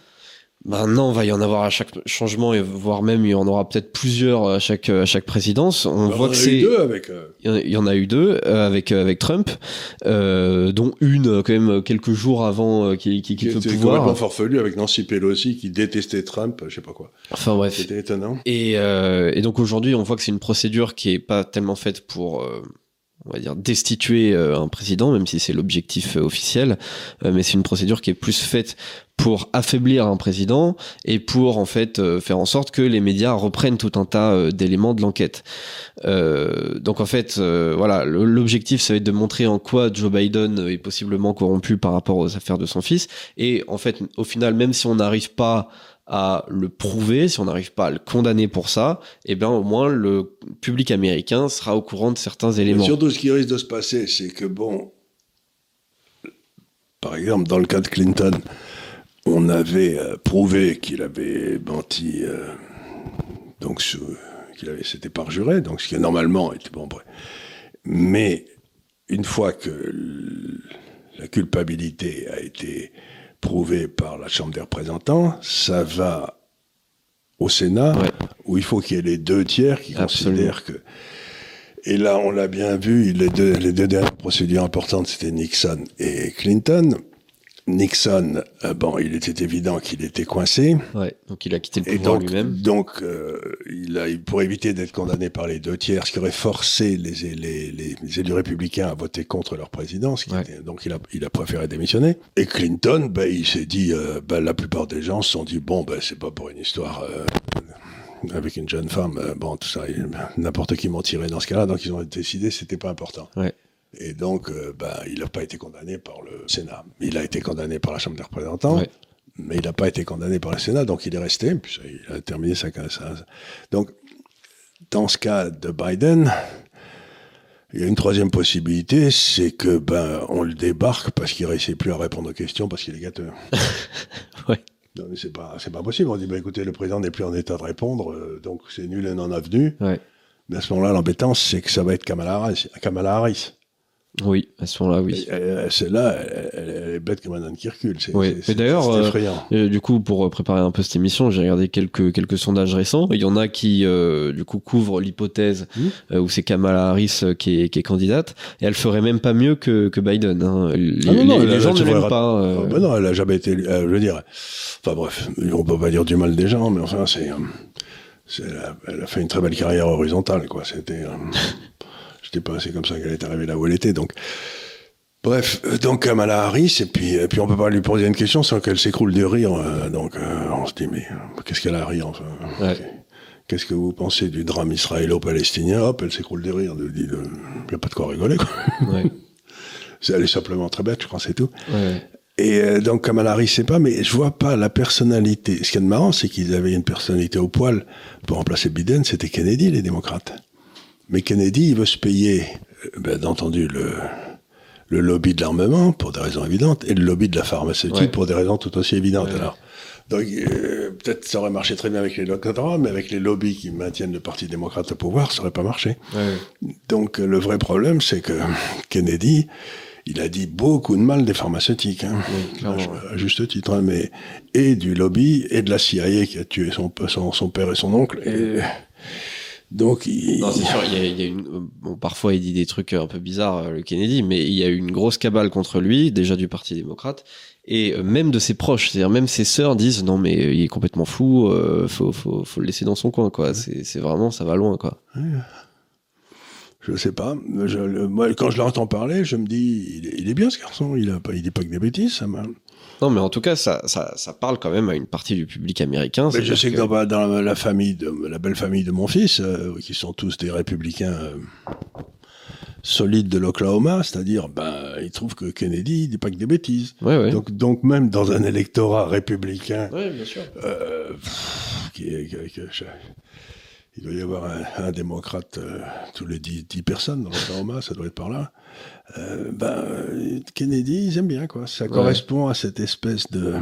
Maintenant, il va y en avoir à chaque changement et voire même il y en aura peut-être plusieurs à chaque à chaque présidence. On voit on que c'est deux avec. euh, il y en a- eu deux euh, avec euh, avec Trump, euh, dont une quand même quelques jours avant qu'il qui quitte le était pouvoir. complètement farfelu avec Nancy Pelosi qui détestait Trump, je sais pas quoi. Enfin bref. C'était étonnant. Et, euh, et donc aujourd'hui, on voit que c'est une procédure qui est pas tellement faite pour, euh, on va dire, destituer un président, même si c'est l'objectif officiel, mais c'est une procédure qui est plus faite pour affaiblir un président et pour en fait euh, faire en sorte que les médias reprennent tout un tas euh, d'éléments de l'enquête. Euh, donc en fait, voilà, l'objectif ça va être de montrer en quoi Joe Biden est possiblement corrompu par rapport aux affaires de son fils. Et en fait, au final, même si on n'arrive pas à le prouver, si on n'arrive pas à le condamner pour ça, eh bien au moins le public américain sera au courant de certains éléments. surtout, ce qui risque de se passer, c'est que, bon, par exemple, dans le cas de Clinton, on avait euh, prouvé qu'il avait menti, euh, donc sous- qu'il avait, c'était parjuré, donc ce qui normalement était bon. bref. Mais une fois que la culpabilité a été prouvée par la Chambre des représentants, ça va au Sénat, Ouais. où il faut qu'il y ait les deux tiers qui Absolument. considèrent que et là, on l'a bien vu, les deux, les deux dernières procédures importantes, c'était Nixon et Clinton. Nixon, euh, bon, il était évident qu'il était coincé. Ouais, donc il a quitté le pouvoir donc, lui-même. donc euh, il a, pour éviter d'être condamné par les deux tiers, ce qui aurait forcé les, les, les élus républicains à voter contre leur président, ce qui Ouais. était- donc il a, il a préféré démissionner. Et Clinton, ben, il s'est dit, euh, ben, la plupart des gens se sont dit, bon, ben, c'est pas pour une histoire euh, avec une jeune femme, bon, tout ça, n'importe qui mentirait dans ce cas-là, donc ils ont décidé que c'était pas important. Ouais. Et donc, euh, ben, il n'a pas été condamné par le Sénat. Il a été condamné par la Chambre des représentants. Ouais. Mais il n'a pas été condamné par le Sénat, donc il est resté, puis ça, il a terminé sa sa- Donc, dans ce cas de Biden, il y a une troisième possibilité, c'est que ben on le débarque parce qu'il ne réussit plus à répondre aux questions parce qu'il est gâteux. Ouais. Non, mais c'est pas, c'est pas possible. On dit, ben, écoutez, le président n'est plus en état de répondre, euh, donc c'est nul et non avenu. Ouais. Mais à ce moment-là, l'embêtance, c'est que ça va être Kamala Harris. Kamala Harris. Oui, à ce moment-là, oui. Celle-là, elle, est bête comme un âne qui recule. Oui. Mais d'ailleurs, euh, du coup, pour préparer un peu cette émission, j'ai regardé quelques quelques sondages récents. Il y en a qui, euh, du coup, couvrent l'hypothèse mmh. euh, où c'est Kamala Harris qui est, qui est candidate, et elle ferait même pas mieux que, que Biden. Hein. Les, ah non, les, gens ne l'aiment pas. Ah, ben non, elle a jamais été. je veux dire. Enfin bref, on peut pas dire du mal des gens, mais enfin, c'est. elle a fait une très belle carrière horizontale, quoi. C'était. C'était pas assez comme ça qu'elle est arrivée là où elle était. Donc, bref, euh, donc Kamala Harris, et puis, et puis on peut pas lui poser une question sans qu'elle s'écroule de rire. Euh, donc euh, on se dit, mais qu'est-ce qu'elle a à rire enfin Qu'est-ce que vous pensez du drame israélo-palestinien? Hop, elle s'écroule de rire. Il n'y a pas de quoi rigoler. Quoi. Ouais. elle est simplement très bête, je crois, c'est tout. Ouais. Et donc Kamala Harris, c'est pas, mais je vois pas la personnalité. Ce qui est marrant, c'est qu'ils avaient une personnalité au poil pour remplacer Biden, c'était Kennedy, les démocrates. Mais Kennedy, il veut se payer, euh, bien entendu, le, le lobby de l'armement, pour des raisons évidentes, et le lobby de la pharmaceutique, pour des raisons tout aussi évidentes. Alors, donc, euh, peut-être ça aurait marché très bien avec les locataires, mais avec les lobbies qui maintiennent le Parti démocrate au pouvoir, ça aurait pas marché. Donc, le vrai problème, c'est que Kennedy, il a dit beaucoup de mal des pharmaceutiques, hein, à, juste titre, hein, mais et du lobby et de la CIA qui a tué son, son, son père et son oncle. Et, donc, non, c'est sûr, il y a, il y a une, bon, parfois il dit des trucs un peu bizarres, euh, le Kennedy, mais il y a eu une grosse cabale contre lui, déjà du Parti démocrate, et euh, même de ses proches, c'est-à-dire même ses sœurs disent non mais euh, il est complètement fou, euh, faut, faut, faut le laisser dans son coin, quoi. C'est, c'est vraiment, ça va loin, quoi. Je sais pas. Je, moi, quand je l'entends parler, je me dis, il est, bien ce garçon. Il a pas, il dit pas que des bêtises, ça m'a. Non, mais en tout cas, ça, ça, ça, parle quand même à une partie du public américain. Mais je sais que, dans, dans, la famille, de, la belle famille de mon fils, euh, qui sont tous des républicains euh, solides de l'Oklahoma, c'est-à-dire, ben, ils trouvent que Kennedy dit pas que des bêtises. Ouais, ouais. Donc, donc même dans un électorat républicain, ouais, bien sûr. Euh, qui est, qui, il doit y avoir un, démocrate euh, tous les dix, personnes dans l'Oklahoma, ça doit être par là. Euh, ben, Kennedy, ils aiment bien, quoi. Ça correspond à cette espèce de,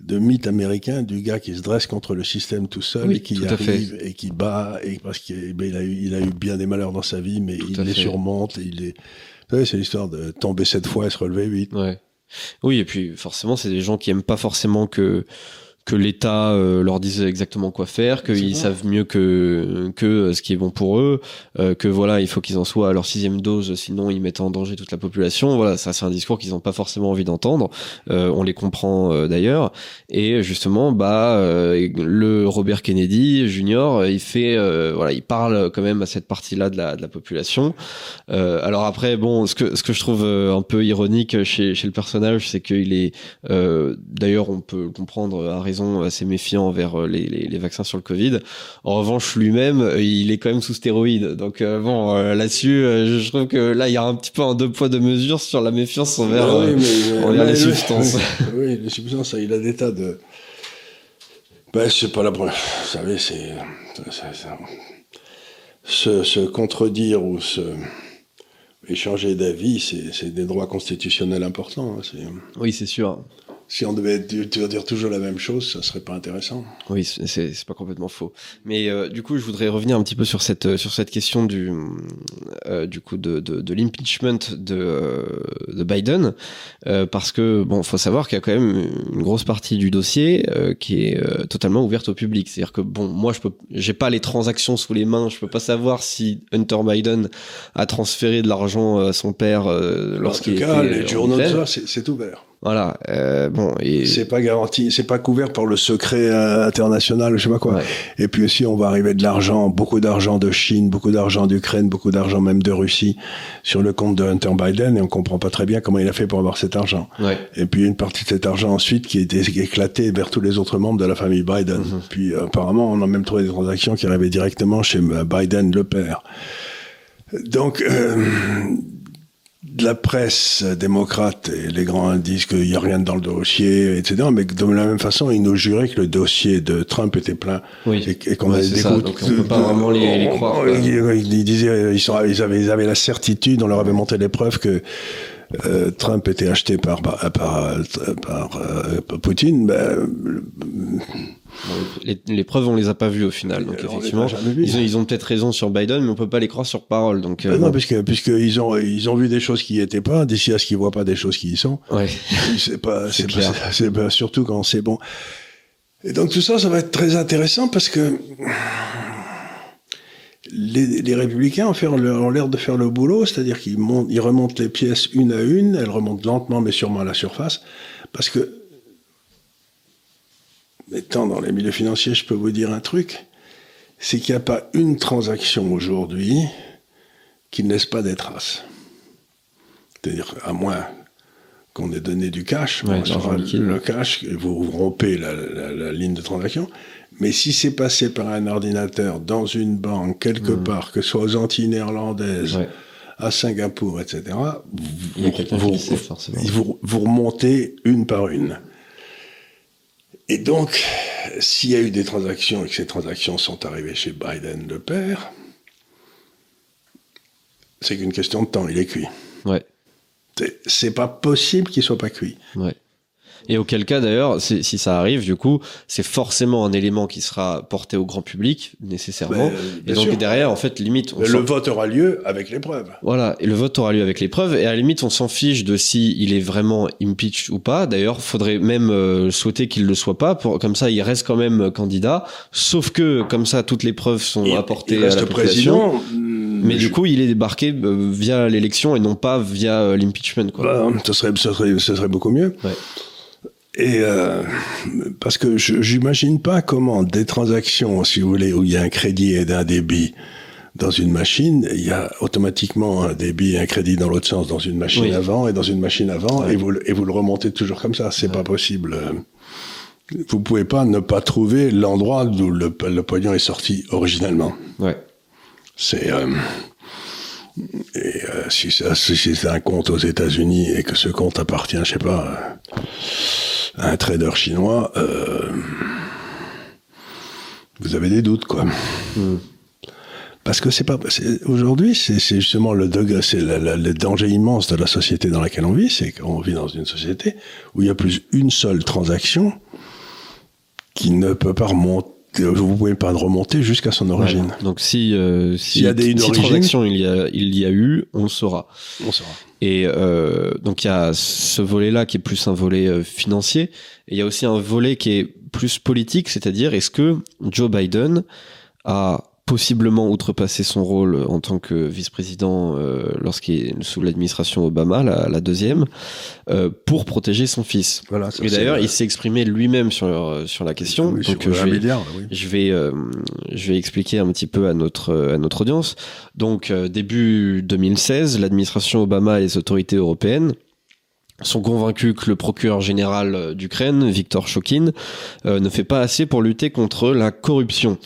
de mythe américain du gars qui se dresse contre le système tout seul et qui arrive et qui bat, et parce qu'il ben, a, eu, il a eu bien des malheurs dans sa vie, mais il les surmonte. Et il est... Vous savez, c'est l'histoire de tomber sept fois et se relever huit. Ouais. Oui, et puis forcément, c'est des gens qui aiment pas forcément que que l'État euh, leur dise exactement quoi faire, qu'ils savent mieux que que euh, ce qui est bon pour eux, euh, que voilà, il faut qu'ils en soient à leur sixième dose, sinon ils mettent en danger toute la population. Voilà, ça c'est un discours qu'ils n'ont pas forcément envie d'entendre. on les comprend d'ailleurs. Et justement, bah le Robert Kennedy Junior, il fait voilà, il parle quand même à cette partie-là de la de la population. alors après, bon, ce que ce que je trouve un peu ironique chez chez le personnage, c'est qu'il est, d'ailleurs, on peut le comprendre à raison assez méfiant envers euh, les, les, vaccins sur le Covid. En revanche, lui-même, euh, il est quand même sous stéroïdes. Donc euh, bon, là-dessus, je trouve que là, il y a un petit peu un deux poids deux mesures sur la méfiance envers, ah envers les substances. Oui, les substances, il a des tas de. Ben, c'est pas la première. Vous savez, c'est se, se, contredire ou se échanger d'avis, c'est des droits constitutionnels importants. Hein, oui, c'est sûr si on devait dire toujours la même chose, ça serait pas intéressant. Oui, c'est pas complètement faux. Mais euh, du coup, je voudrais revenir un petit peu sur cette sur cette question du euh, du coup de de, de l'impeachment de euh, de Biden parce que bon, faut savoir qu'il y a quand même une grosse partie du dossier qui est totalement ouverte au public. C'est-à-dire que bon, moi je peux j'ai pas les transactions sous les mains, je peux pas savoir si Hunter Biden a transféré de l'argent à son père lorsqu'il. En tout cas, les journaux de ça, c'est ouvert. Voilà. Euh, bon. Et... C'est pas garanti, c'est pas couvert par le secret euh, international, je sais pas quoi. Et puis aussi, on va arriver de l'argent, beaucoup d'argent de Chine, beaucoup d'argent d'Ukraine, beaucoup d'argent même de Russie sur le compte de Hunter Biden, et on comprend pas très bien comment il a fait pour avoir cet argent. Ouais. Et puis une partie de cet argent ensuite qui est éclatée vers tous les autres membres de la famille Biden. Mhm. Puis apparemment, on a même trouvé des transactions qui arrivaient directement chez Biden le père. Donc euh, de la presse démocrate et les grands disent qu'il n'y a rien dans le dossier, etc. Mais de la même façon, ils nous juraient que le dossier de Trump était plein oui. et, qu'on avait des Donc on peut pas vraiment les, les croire. Ils, disaient, ils, sont, ils, avaient, ils avaient la certitude, on leur avait monté les preuves que euh, Trump était acheté par par, par, par, euh, Poutine. Ben, les, preuves, on les a pas vues au final. Donc effectivement, ils ont, peut-être raison sur Biden, mais on peut pas les croire sur parole. Donc euh, non, puisque puisqu'ils ont ils ont vu des choses qui n'y étaient pas, d'ici à ce qu'ils voient pas des choses qui y sont. Ouais. c'est pas c'est c'est pas surtout quand c'est bon. Et donc tout ça, ça va être très intéressant parce que les, les, républicains ont, l'air de faire le boulot, c'est-à-dire qu'ils ils remontent les pièces une à une, elles remontent lentement mais sûrement à la surface, parce que étant dans les milieux financiers, je peux vous dire un truc, c'est qu'il n'y a pas une transaction aujourd'hui qui ne laisse pas des traces. C'est-à-dire, à moins qu'on ait donné du cash, le cash, vous rompez la, ligne de transaction. Mais si c'est passé par un ordinateur dans une banque quelque hmm. part, que ce soit aux Antilles néerlandaises, à Singapour, etc., vous, vous remontez une par une. Et donc, s'il y a eu des transactions et que ces transactions sont arrivées chez Biden le père, c'est qu'une question de temps, il est cuit. Ouais. C'est pas possible qu'il soit pas cuit. Ouais. Et auquel cas d'ailleurs, si ça arrive, du coup, c'est forcément un élément qui sera porté au grand public nécessairement. Ben, et donc derrière, en fait, limite, le vote aura lieu avec les preuves. Voilà, et le vote aura lieu avec les preuves. Et à la limite, on s'en fiche de si il est vraiment impeach ou pas. D'ailleurs, faudrait même euh, souhaiter qu'il le soit pas. Pour comme ça, il reste quand même candidat. Sauf que comme ça, toutes les preuves sont apportées il reste à la président. Mais, du coup, il est débarqué euh, via l'élection et non pas via euh, l'impeachment. Quoi. Bah, ça serait, ça serait, ça serait beaucoup mieux. Ouais. Et euh, parce que j'imagine pas comment des transactions, si vous voulez, où il y a un crédit et un débit dans une machine, il y a automatiquement un débit et un crédit dans l'autre sens, dans une machine avant et dans une machine avant, et, vous, et vous le remontez toujours comme ça. C'est pas possible. Vous pouvez pas ne pas trouver l'endroit d'où le, le, pognon est sorti originalement. Ouais. C'est euh, et euh, si, si c'est un compte aux États-Unis et que ce compte appartient, je sais pas un trader chinois, euh, vous avez des doutes, quoi. Hmm. Parce que c'est pas aujourd'hui, c'est justement le degré, c'est le danger immense de la société dans laquelle on vit, c'est qu'on vit dans une société où il y a plus une seule transaction qui ne peut pas remonter vous pouvez pas remonter jusqu'à son origine. Donc si euh, s'il y a des si transactions il y a il y a eu, on saura. On saura. Et euh, donc il y a ce volet-là qui est plus un volet euh, financier, et il y a aussi un volet qui est plus politique, c'est-à-dire est-ce que Joe Biden a possiblement outrepassé son rôle en tant que vice-président euh, lorsqu'il est sous l'administration Obama, la, deuxième, euh, pour protéger son fils. Voilà, et d'ailleurs, il s'est exprimé lui-même sur sur la question. donc je vais, je vais je vais expliquer un petit peu à notre à notre audience. Donc début 2016, l'administration Obama et les autorités européennes sont convaincus que le procureur général euh, d'Ukraine, Viktor Shokin, euh, ne fait pas assez pour lutter contre la corruption.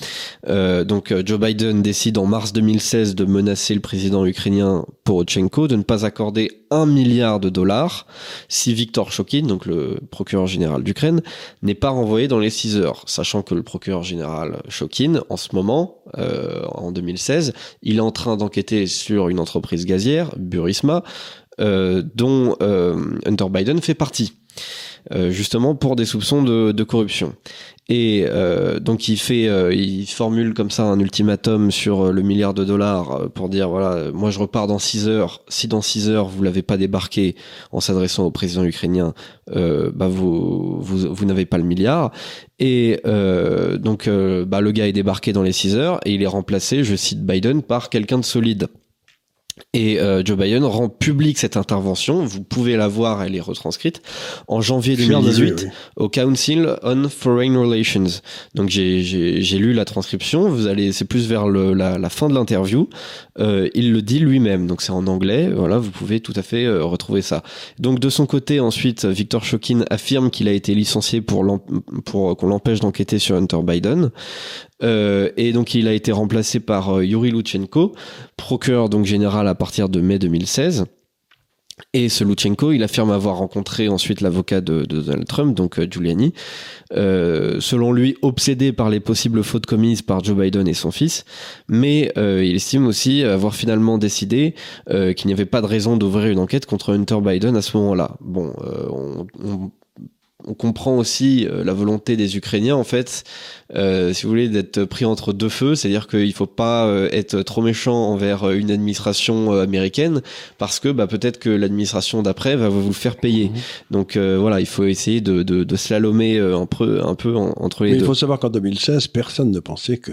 Euh, donc Joe Biden décide en mars 2016 de menacer le président ukrainien Poroshenko de ne pas accorder un milliard de dollars si Viktor Shokin, donc le procureur général d'Ukraine, n'est pas renvoyé dans les 6 heures, sachant que le procureur général Shokin, en ce moment, en 2016, il est en train d'enquêter sur une entreprise gazière, Burisma, euh, dont euh, Hunter Biden fait partie. Euh, justement pour des soupçons de, de corruption. Et euh, donc il fait, euh, il formule comme ça un ultimatum sur le milliard de dollars pour dire voilà, moi je repars dans 6 heures. Si dans 6 heures vous l'avez pas débarqué en s'adressant au président ukrainien, bah vous vous, vous n'avez pas le milliard. Et donc bah le gars est débarqué dans les 6 heures et il est remplacé, je cite Biden, par quelqu'un de solide. Et euh, Joe Biden rend public cette intervention, vous pouvez la voir, elle est retranscrite, en janvier 2018 au Council on Foreign Relations. Donc j'ai lu la transcription, vous allez, c'est plus vers le, la, la, fin de l'interview. Euh, il le dit lui-même, donc c'est en anglais, voilà, vous pouvez tout à fait euh, retrouver ça. Donc de son côté, ensuite, Victor Shokin affirme qu'il a été licencié pour, pour qu'on l'empêche d'enquêter sur Hunter Biden. Euh, et donc il a été remplacé par euh, Yuri Lutsenko, procureur donc général à partir de mai 2016. Et ce Lutsenko, il affirme avoir rencontré ensuite l'avocat de, Donald Trump, donc euh, Giuliani, selon lui obsédé par les possibles fautes commises par Joe Biden et son fils, mais il estime aussi avoir finalement décidé qu'il n'y avait pas de raison d'ouvrir une enquête contre Hunter Biden à ce moment-là. Bon, on comprend aussi euh, la volonté des Ukrainiens en fait, euh, si vous voulez, d'être pris entre deux feux, c'est-à-dire qu'il faut pas euh, être trop méchant envers une administration américaine parce que bah, peut-être que l'administration d'après va vous le faire payer. Mmh. Donc voilà, il faut essayer de, de, de slalomer un peu, un peu entre les Mais deux. Il faut savoir qu'en 2016, personne ne pensait que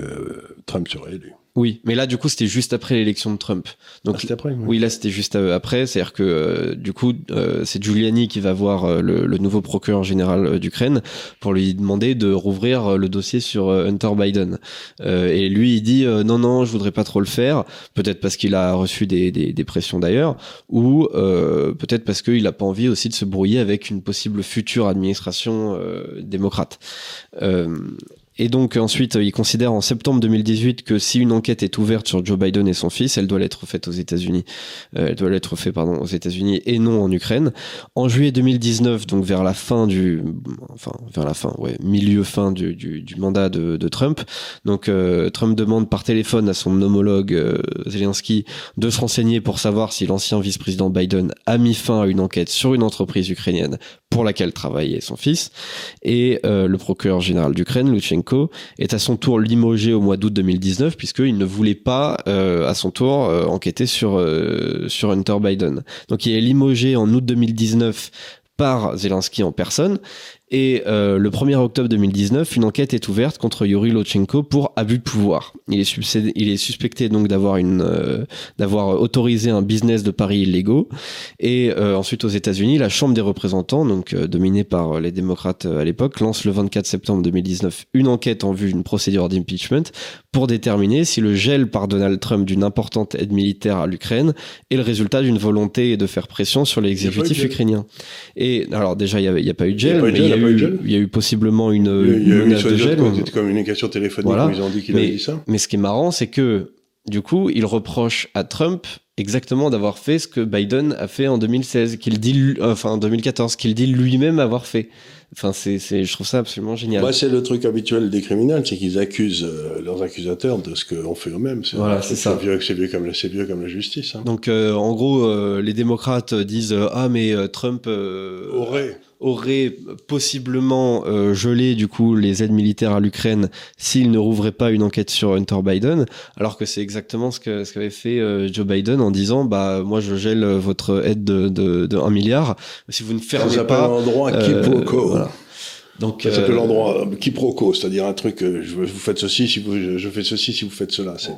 Trump serait élu. Oui, mais là, du coup, c'était juste après l'élection de Trump. Donc, ah, après, oui. oui. là, c'était juste euh, après. C'est-à-dire que, euh, du coup, euh, c'est Giuliani qui va voir le, le, nouveau procureur général d'Ukraine pour lui demander de rouvrir le dossier sur Hunter Biden. et lui, il dit non, non, je voudrais pas trop le faire. Peut-être parce qu'il a reçu des, des, des pressions d'ailleurs, ou peut-être parce qu'il a pas envie aussi de se brouiller avec une possible future administration démocrate. Et donc ensuite, il considère en septembre 2018 que si une enquête est ouverte sur Joe Biden et son fils, elle doit être faite aux États-Unis. Euh, elle doit être faite pardon aux États-Unis et non en Ukraine. En juillet 2019, donc vers la fin du, enfin vers la fin, ouais, milieu fin du, du, du mandat de, de, Trump. Donc euh, Trump demande par téléphone à son homologue euh, Zelensky de se renseigner pour savoir si l'ancien vice-président Biden a mis fin à une enquête sur une entreprise ukrainienne pour laquelle travaillait son fils. Et euh, le procureur général d'Ukraine, Est à son tour limogé au mois d'août 2019 puisqu'il ne voulait pas euh, à son tour euh, enquêter euh, sur Hunter Biden. Donc il est limogé en août 2019 par Zelensky en personne et euh, le 1er octobre 2019, une enquête est ouverte contre Yuri Lochenko pour abus de pouvoir. Il est, suspecté donc euh, d'avoir autorisé un business de paris illégaux. Et euh, ensuite aux États-Unis, la Chambre des représentants, donc dominée par les démocrates à l'époque, lance le 24 septembre 2019 une enquête en vue d'une procédure d'impeachment pour déterminer si le gel par Donald Trump d'une importante aide militaire à l'Ukraine est le résultat d'une volonté de faire pression sur l'exécutif ukrainien. Et alors déjà, il n'y a, a, pas eu de gel, mais il y a eu, y a eu possiblement une, il y a, menace eu de gel. Une communication téléphonique voilà. où ils ont dit qu'il mais, avait dit ça. Mais ce qui est marrant, c'est que du coup, il reproche à Trump exactement d'avoir fait ce que Biden a fait en 2016, qu'il dit, enfin en 2014, qu'il dit lui-même avoir fait. Enfin, c'est, c'est, je trouve ça absolument génial. Bah, c'est le truc habituel des criminels, c'est qu'ils accusent euh, leurs accusateurs de ce qu'on fait eux-mêmes. C'est, voilà, c'est ça. Vieux, c'est, vieux comme, c'est vieux comme la justice. Hein. Donc, euh, en gros, euh, les démocrates disent ah mais Trump aurait aurait possiblement euh, gelé du coup les aides militaires à l'Ukraine s'il ne rouvrait pas une enquête sur Hunter Biden, alors que c'est exactement ce que ce qu'avait fait euh, Joe Biden en disant bah moi je gèle votre aide de, de, de 1 milliard si vous ne fermez ça pas. l'endroit quiproquo. Voilà. Donc, ça s'appelle l'endroit quiproquo, c'est-à-dire un truc, je, vous faites ceci si vous, je fais ceci si vous faites cela. C'est...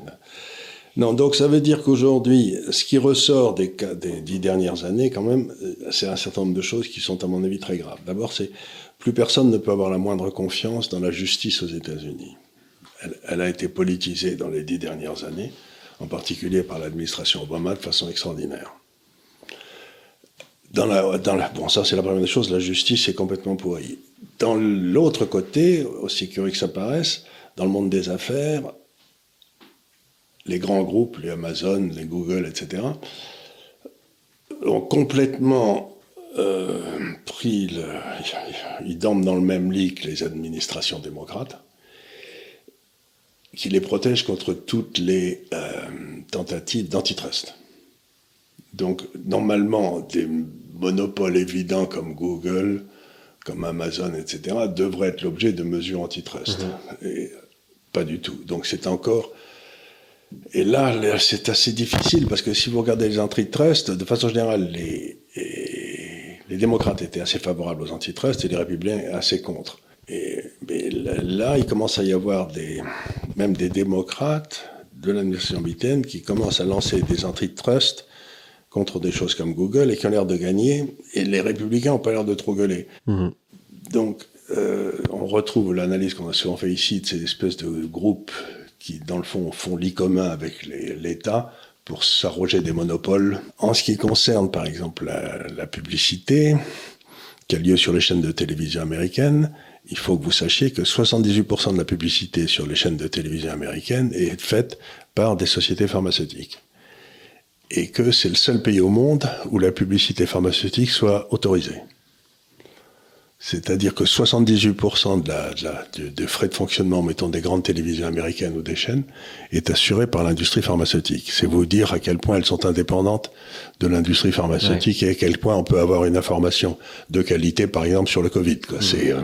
Non, donc ça veut dire qu'aujourd'hui, ce qui ressort des, des dix dernières années, quand même, c'est un certain nombre de choses qui sont à mon avis très graves. D'abord, c'est plus personne ne peut avoir la moindre confiance dans la justice aux États-Unis. Elle, a été politisée dans les dix dernières années, en particulier par l'administration Obama de façon extraordinaire. Dans la, bon, ça c'est la première chose, la justice est complètement pourrie. Dans l'autre côté, aussi curieux que ça paraisse, dans le monde des affaires, les grands groupes, les Amazon, les Google, etc., ont complètement euh, pris le. Ils dorment dans le même lit que les administrations démocrates, qui les protègent contre toutes les euh, tentatives d'antitrust. Donc, normalement, des monopoles évidents comme Google, comme Amazon, etc., devraient être l'objet de mesures antitrust. Mmh. Et pas du tout. Donc, c'est encore et là, c'est assez difficile parce que si vous regardez les antitrusts, de façon générale, les, les démocrates étaient assez favorables aux antitrusts et les républicains assez contre. Et, mais là, il commence à y avoir des, même des démocrates de l'administration Biden qui commencent à lancer des antitrusts contre des choses comme Google et qui ont l'air de gagner, et les républicains n'ont pas l'air de trop gueuler. Mmh. Donc, euh, on retrouve l'analyse qu'on a souvent fait ici de ces espèces de groupes qui, dans le fond, font lit commun avec l'État pour s'arroger des monopoles. En ce qui concerne, par exemple, la, la, publicité qui a lieu sur les chaînes de télévision américaines, il faut que vous sachiez que 78% de la publicité sur les chaînes de télévision américaines est faite par des sociétés pharmaceutiques. Et que c'est le seul pays au monde où la publicité pharmaceutique soit autorisée. C'est-à-dire que 78% de la, de frais de fonctionnement, mettons des grandes télévisions américaines ou des chaînes, est assuré par l'industrie pharmaceutique. C'est vous dire à quel point elles sont indépendantes de l'industrie pharmaceutique et à quel point on peut avoir une information de qualité, par exemple, sur le Covid. Quoi. Mmh. C'est, euh,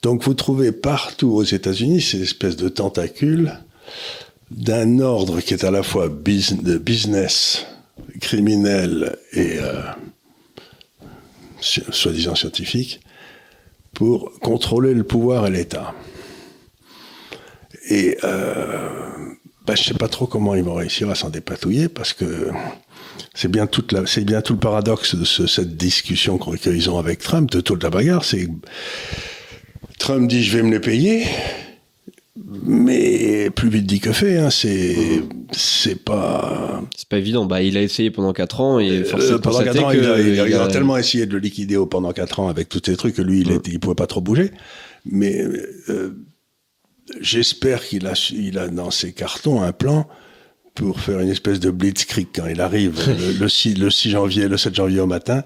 Donc vous trouvez partout aux États-Unis ces espèces de tentacules d'un ordre qui est à la fois de business, criminel et euh, soi-disant scientifique, pour contrôler le pouvoir et l'État. Et euh, ben, je ne sais pas trop comment ils vont réussir à s'en dépatouiller parce que c'est bien tout le paradoxe de cette discussion qu'ils ont avec Trump, de toute la bagarre. C'est Trump dit je vais me les payer, mais plus vite dit que fait. Hein, c'est c'est pas c'est pas évident. Bah il a essayé pendant 4 ans et euh, forcément pendant 4 ans il, a, tellement essayé de le liquider pendant 4 ans avec tous ces trucs que lui il, était, il pouvait pas trop bouger. Mais euh, j'espère qu'il a il a dans ses cartons un plan pour faire une espèce de blitzkrieg quand il arrive le, 6, le 6 janvier, le 7 janvier au matin,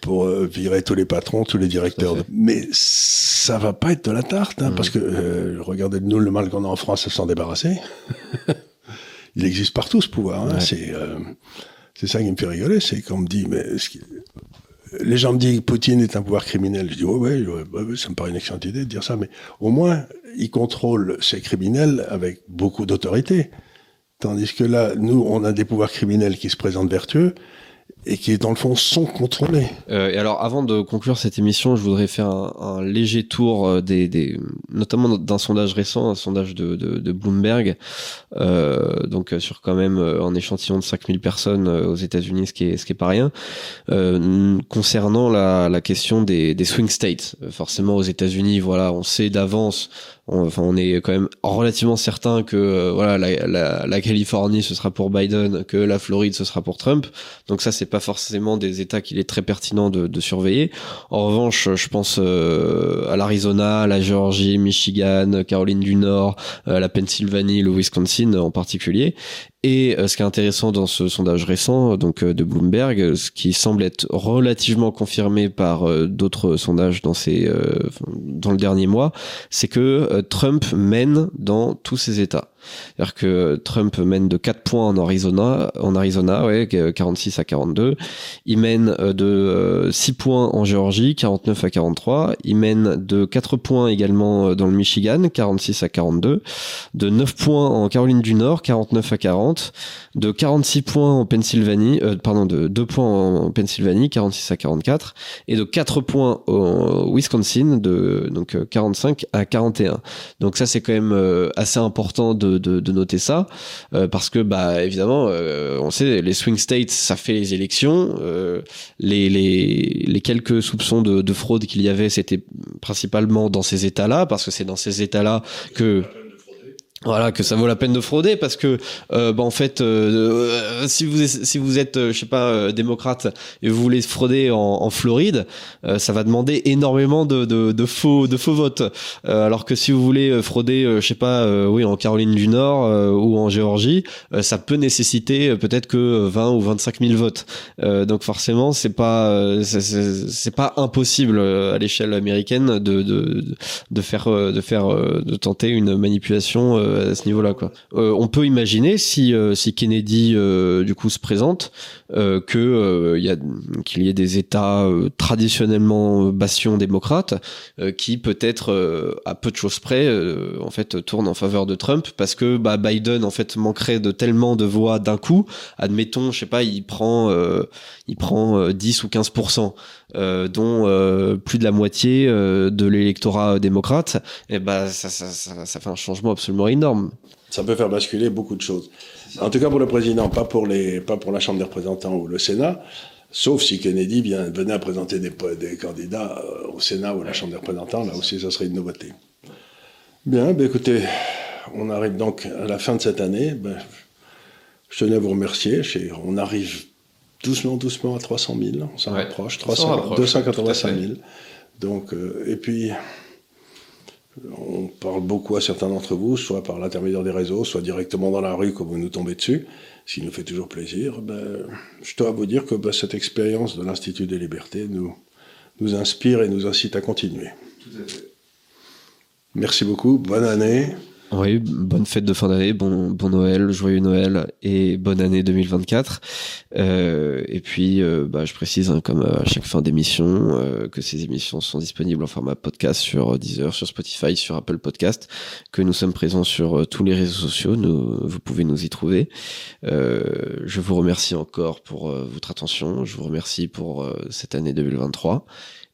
pour euh, virer tous les patrons, tous les directeurs. Mais ça va pas être de la tarte, hein, parce que euh, regardez nous le mal qu'on a en France à s'en débarrasser. il existe partout ce pouvoir. Hein, C'est euh, c'est ça qui me fait rigoler, c'est qu'on me dit mais les gens me disent que Poutine est un pouvoir criminel. Je dis ouais, ouais, ouais, ça me paraît une excellente idée de dire ça, mais au moins il contrôle ces criminels avec beaucoup d'autorité. Tandis que là, nous, on a des pouvoirs criminels qui se présentent vertueux et qui, dans le fond, sont contrôlés. Euh, et alors, avant de conclure cette émission, je voudrais faire un, léger tour euh, des, des notamment d'un sondage récent, un sondage de, de, de Bloomberg, euh, donc euh, sur quand même un échantillon de 5000 personnes aux États-Unis, ce qui est ce qui est pas rien, euh, concernant la, la question des, des swing states. Forcément, aux États-Unis, voilà, on sait d'avance on, enfin, on est quand même relativement certain que euh, voilà la, la, la, Californie ce sera pour Biden, que la Floride ce sera pour Trump. Donc ça c'est pas forcément des États qu'il est très pertinent de, de, surveiller. En revanche, je pense euh, à l'Arizona, la Géorgie, Michigan, Caroline du Nord, euh, la Pennsylvanie, le Wisconsin en particulier. Et euh, ce qui est intéressant dans ce sondage récent, donc euh, de Bloomberg, ce qui semble être relativement confirmé par euh, d'autres sondages dans ces dans le dernier mois, c'est que Trump mène dans tous ces États. C'est-à-dire que Trump mène de 4 points en Arizona, en Arizona, ouais, 46 à 42. Il mène euh, de 6 euh, points en Géorgie, 49 à 43. Il mène de 4 points également euh, dans le Michigan, 46 à 42. De 9 points en Caroline du Nord, 49 à 40. De 46 points en Pennsylvanie, pardon, de 2 points en Pennsylvanie, 46 à 44. Et de 4 points au Wisconsin, donc 45 à 41. Donc ça, c'est quand même assez important de de, noter ça euh, parce que bah évidemment euh, on sait les swing states ça fait les élections euh, les, les, les quelques soupçons de, de fraude qu'il y avait c'était principalement dans ces états là parce que c'est dans ces états là que voilà que ça vaut la peine de frauder parce que euh, bah en fait euh, euh, si vous si vous êtes je sais pas démocrate et vous voulez frauder en, en Floride ça va demander énormément de, de, de faux de faux votes. Alors que si vous voulez frauder je sais pas oui en Caroline du Nord ou en Géorgie ça peut nécessiter peut-être que 20 ou 25 000 votes. Donc forcément c'est pas c'est pas impossible à l'échelle américaine de, de de faire de faire de tenter une manipulation euh, à ce niveau-là. Euh, on peut imaginer si, euh, si Kennedy du coup se présente que y a qu'il y ait des États traditionnellement bastions démocrates qui peut-être à peu de choses près en fait tournent en faveur de Trump parce que bah, Biden en fait manquerait de tellement de voix d'un coup. Admettons, je sais pas, il prend il prend 10 ou 15 dont plus de la moitié de l'électorat démocrate, et bah ça, ça, fait un changement absolument énorme ça peut faire basculer beaucoup de choses. En tout cas pour le président, pas pour, les, pas pour la Chambre des représentants ou le Sénat, sauf si Kennedy vient, venait à présenter des, candidats euh, au Sénat ou à la Chambre des représentants, là aussi ça serait une nouveauté. Bien, ben écoutez, on arrive donc à la fin de cette année. Ben, je tenais à vous remercier. On arrive doucement, doucement à 300 000. On s'en rapproche. 300, 285 000. Donc, euh, et puis, on parle beaucoup à certains d'entre vous, soit par l'intermédiaire des réseaux, soit directement dans la rue quand vous nous tombez dessus, ce qui nous fait toujours plaisir. Ben, je dois vous dire que ben, cette expérience de l'Institut des libertés nous, nous inspire et nous incite à continuer. Merci beaucoup, bonne année. Oui, bonne fête de fin d'année, bon, bon Noël, joyeux Noël et bonne année 2024. Euh, et puis, euh, bah, je précise, hein, comme à chaque fin d'émission, euh, que ces émissions sont disponibles en format podcast sur Deezer, sur Spotify, sur Apple Podcast, que nous sommes présents sur tous les réseaux sociaux, nous, vous pouvez nous y trouver. je vous remercie encore pour votre attention, je vous remercie pour cette année 2023.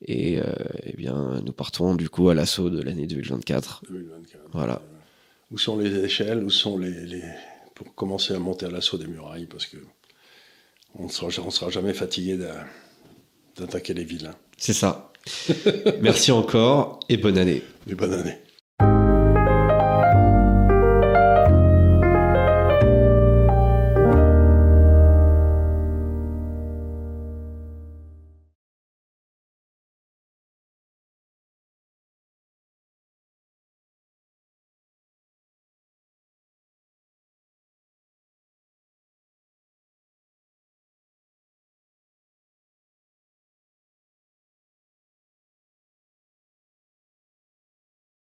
Et eh bien, nous partons du coup à l'assaut de l'année 2024. 2024. Voilà. Où sont les échelles Où sont les, pour commencer à monter à l'assaut des murailles Parce que on ne sera, sera jamais fatigué d'attaquer les villes. C'est ça. Merci encore et bonne année. Et bonne année.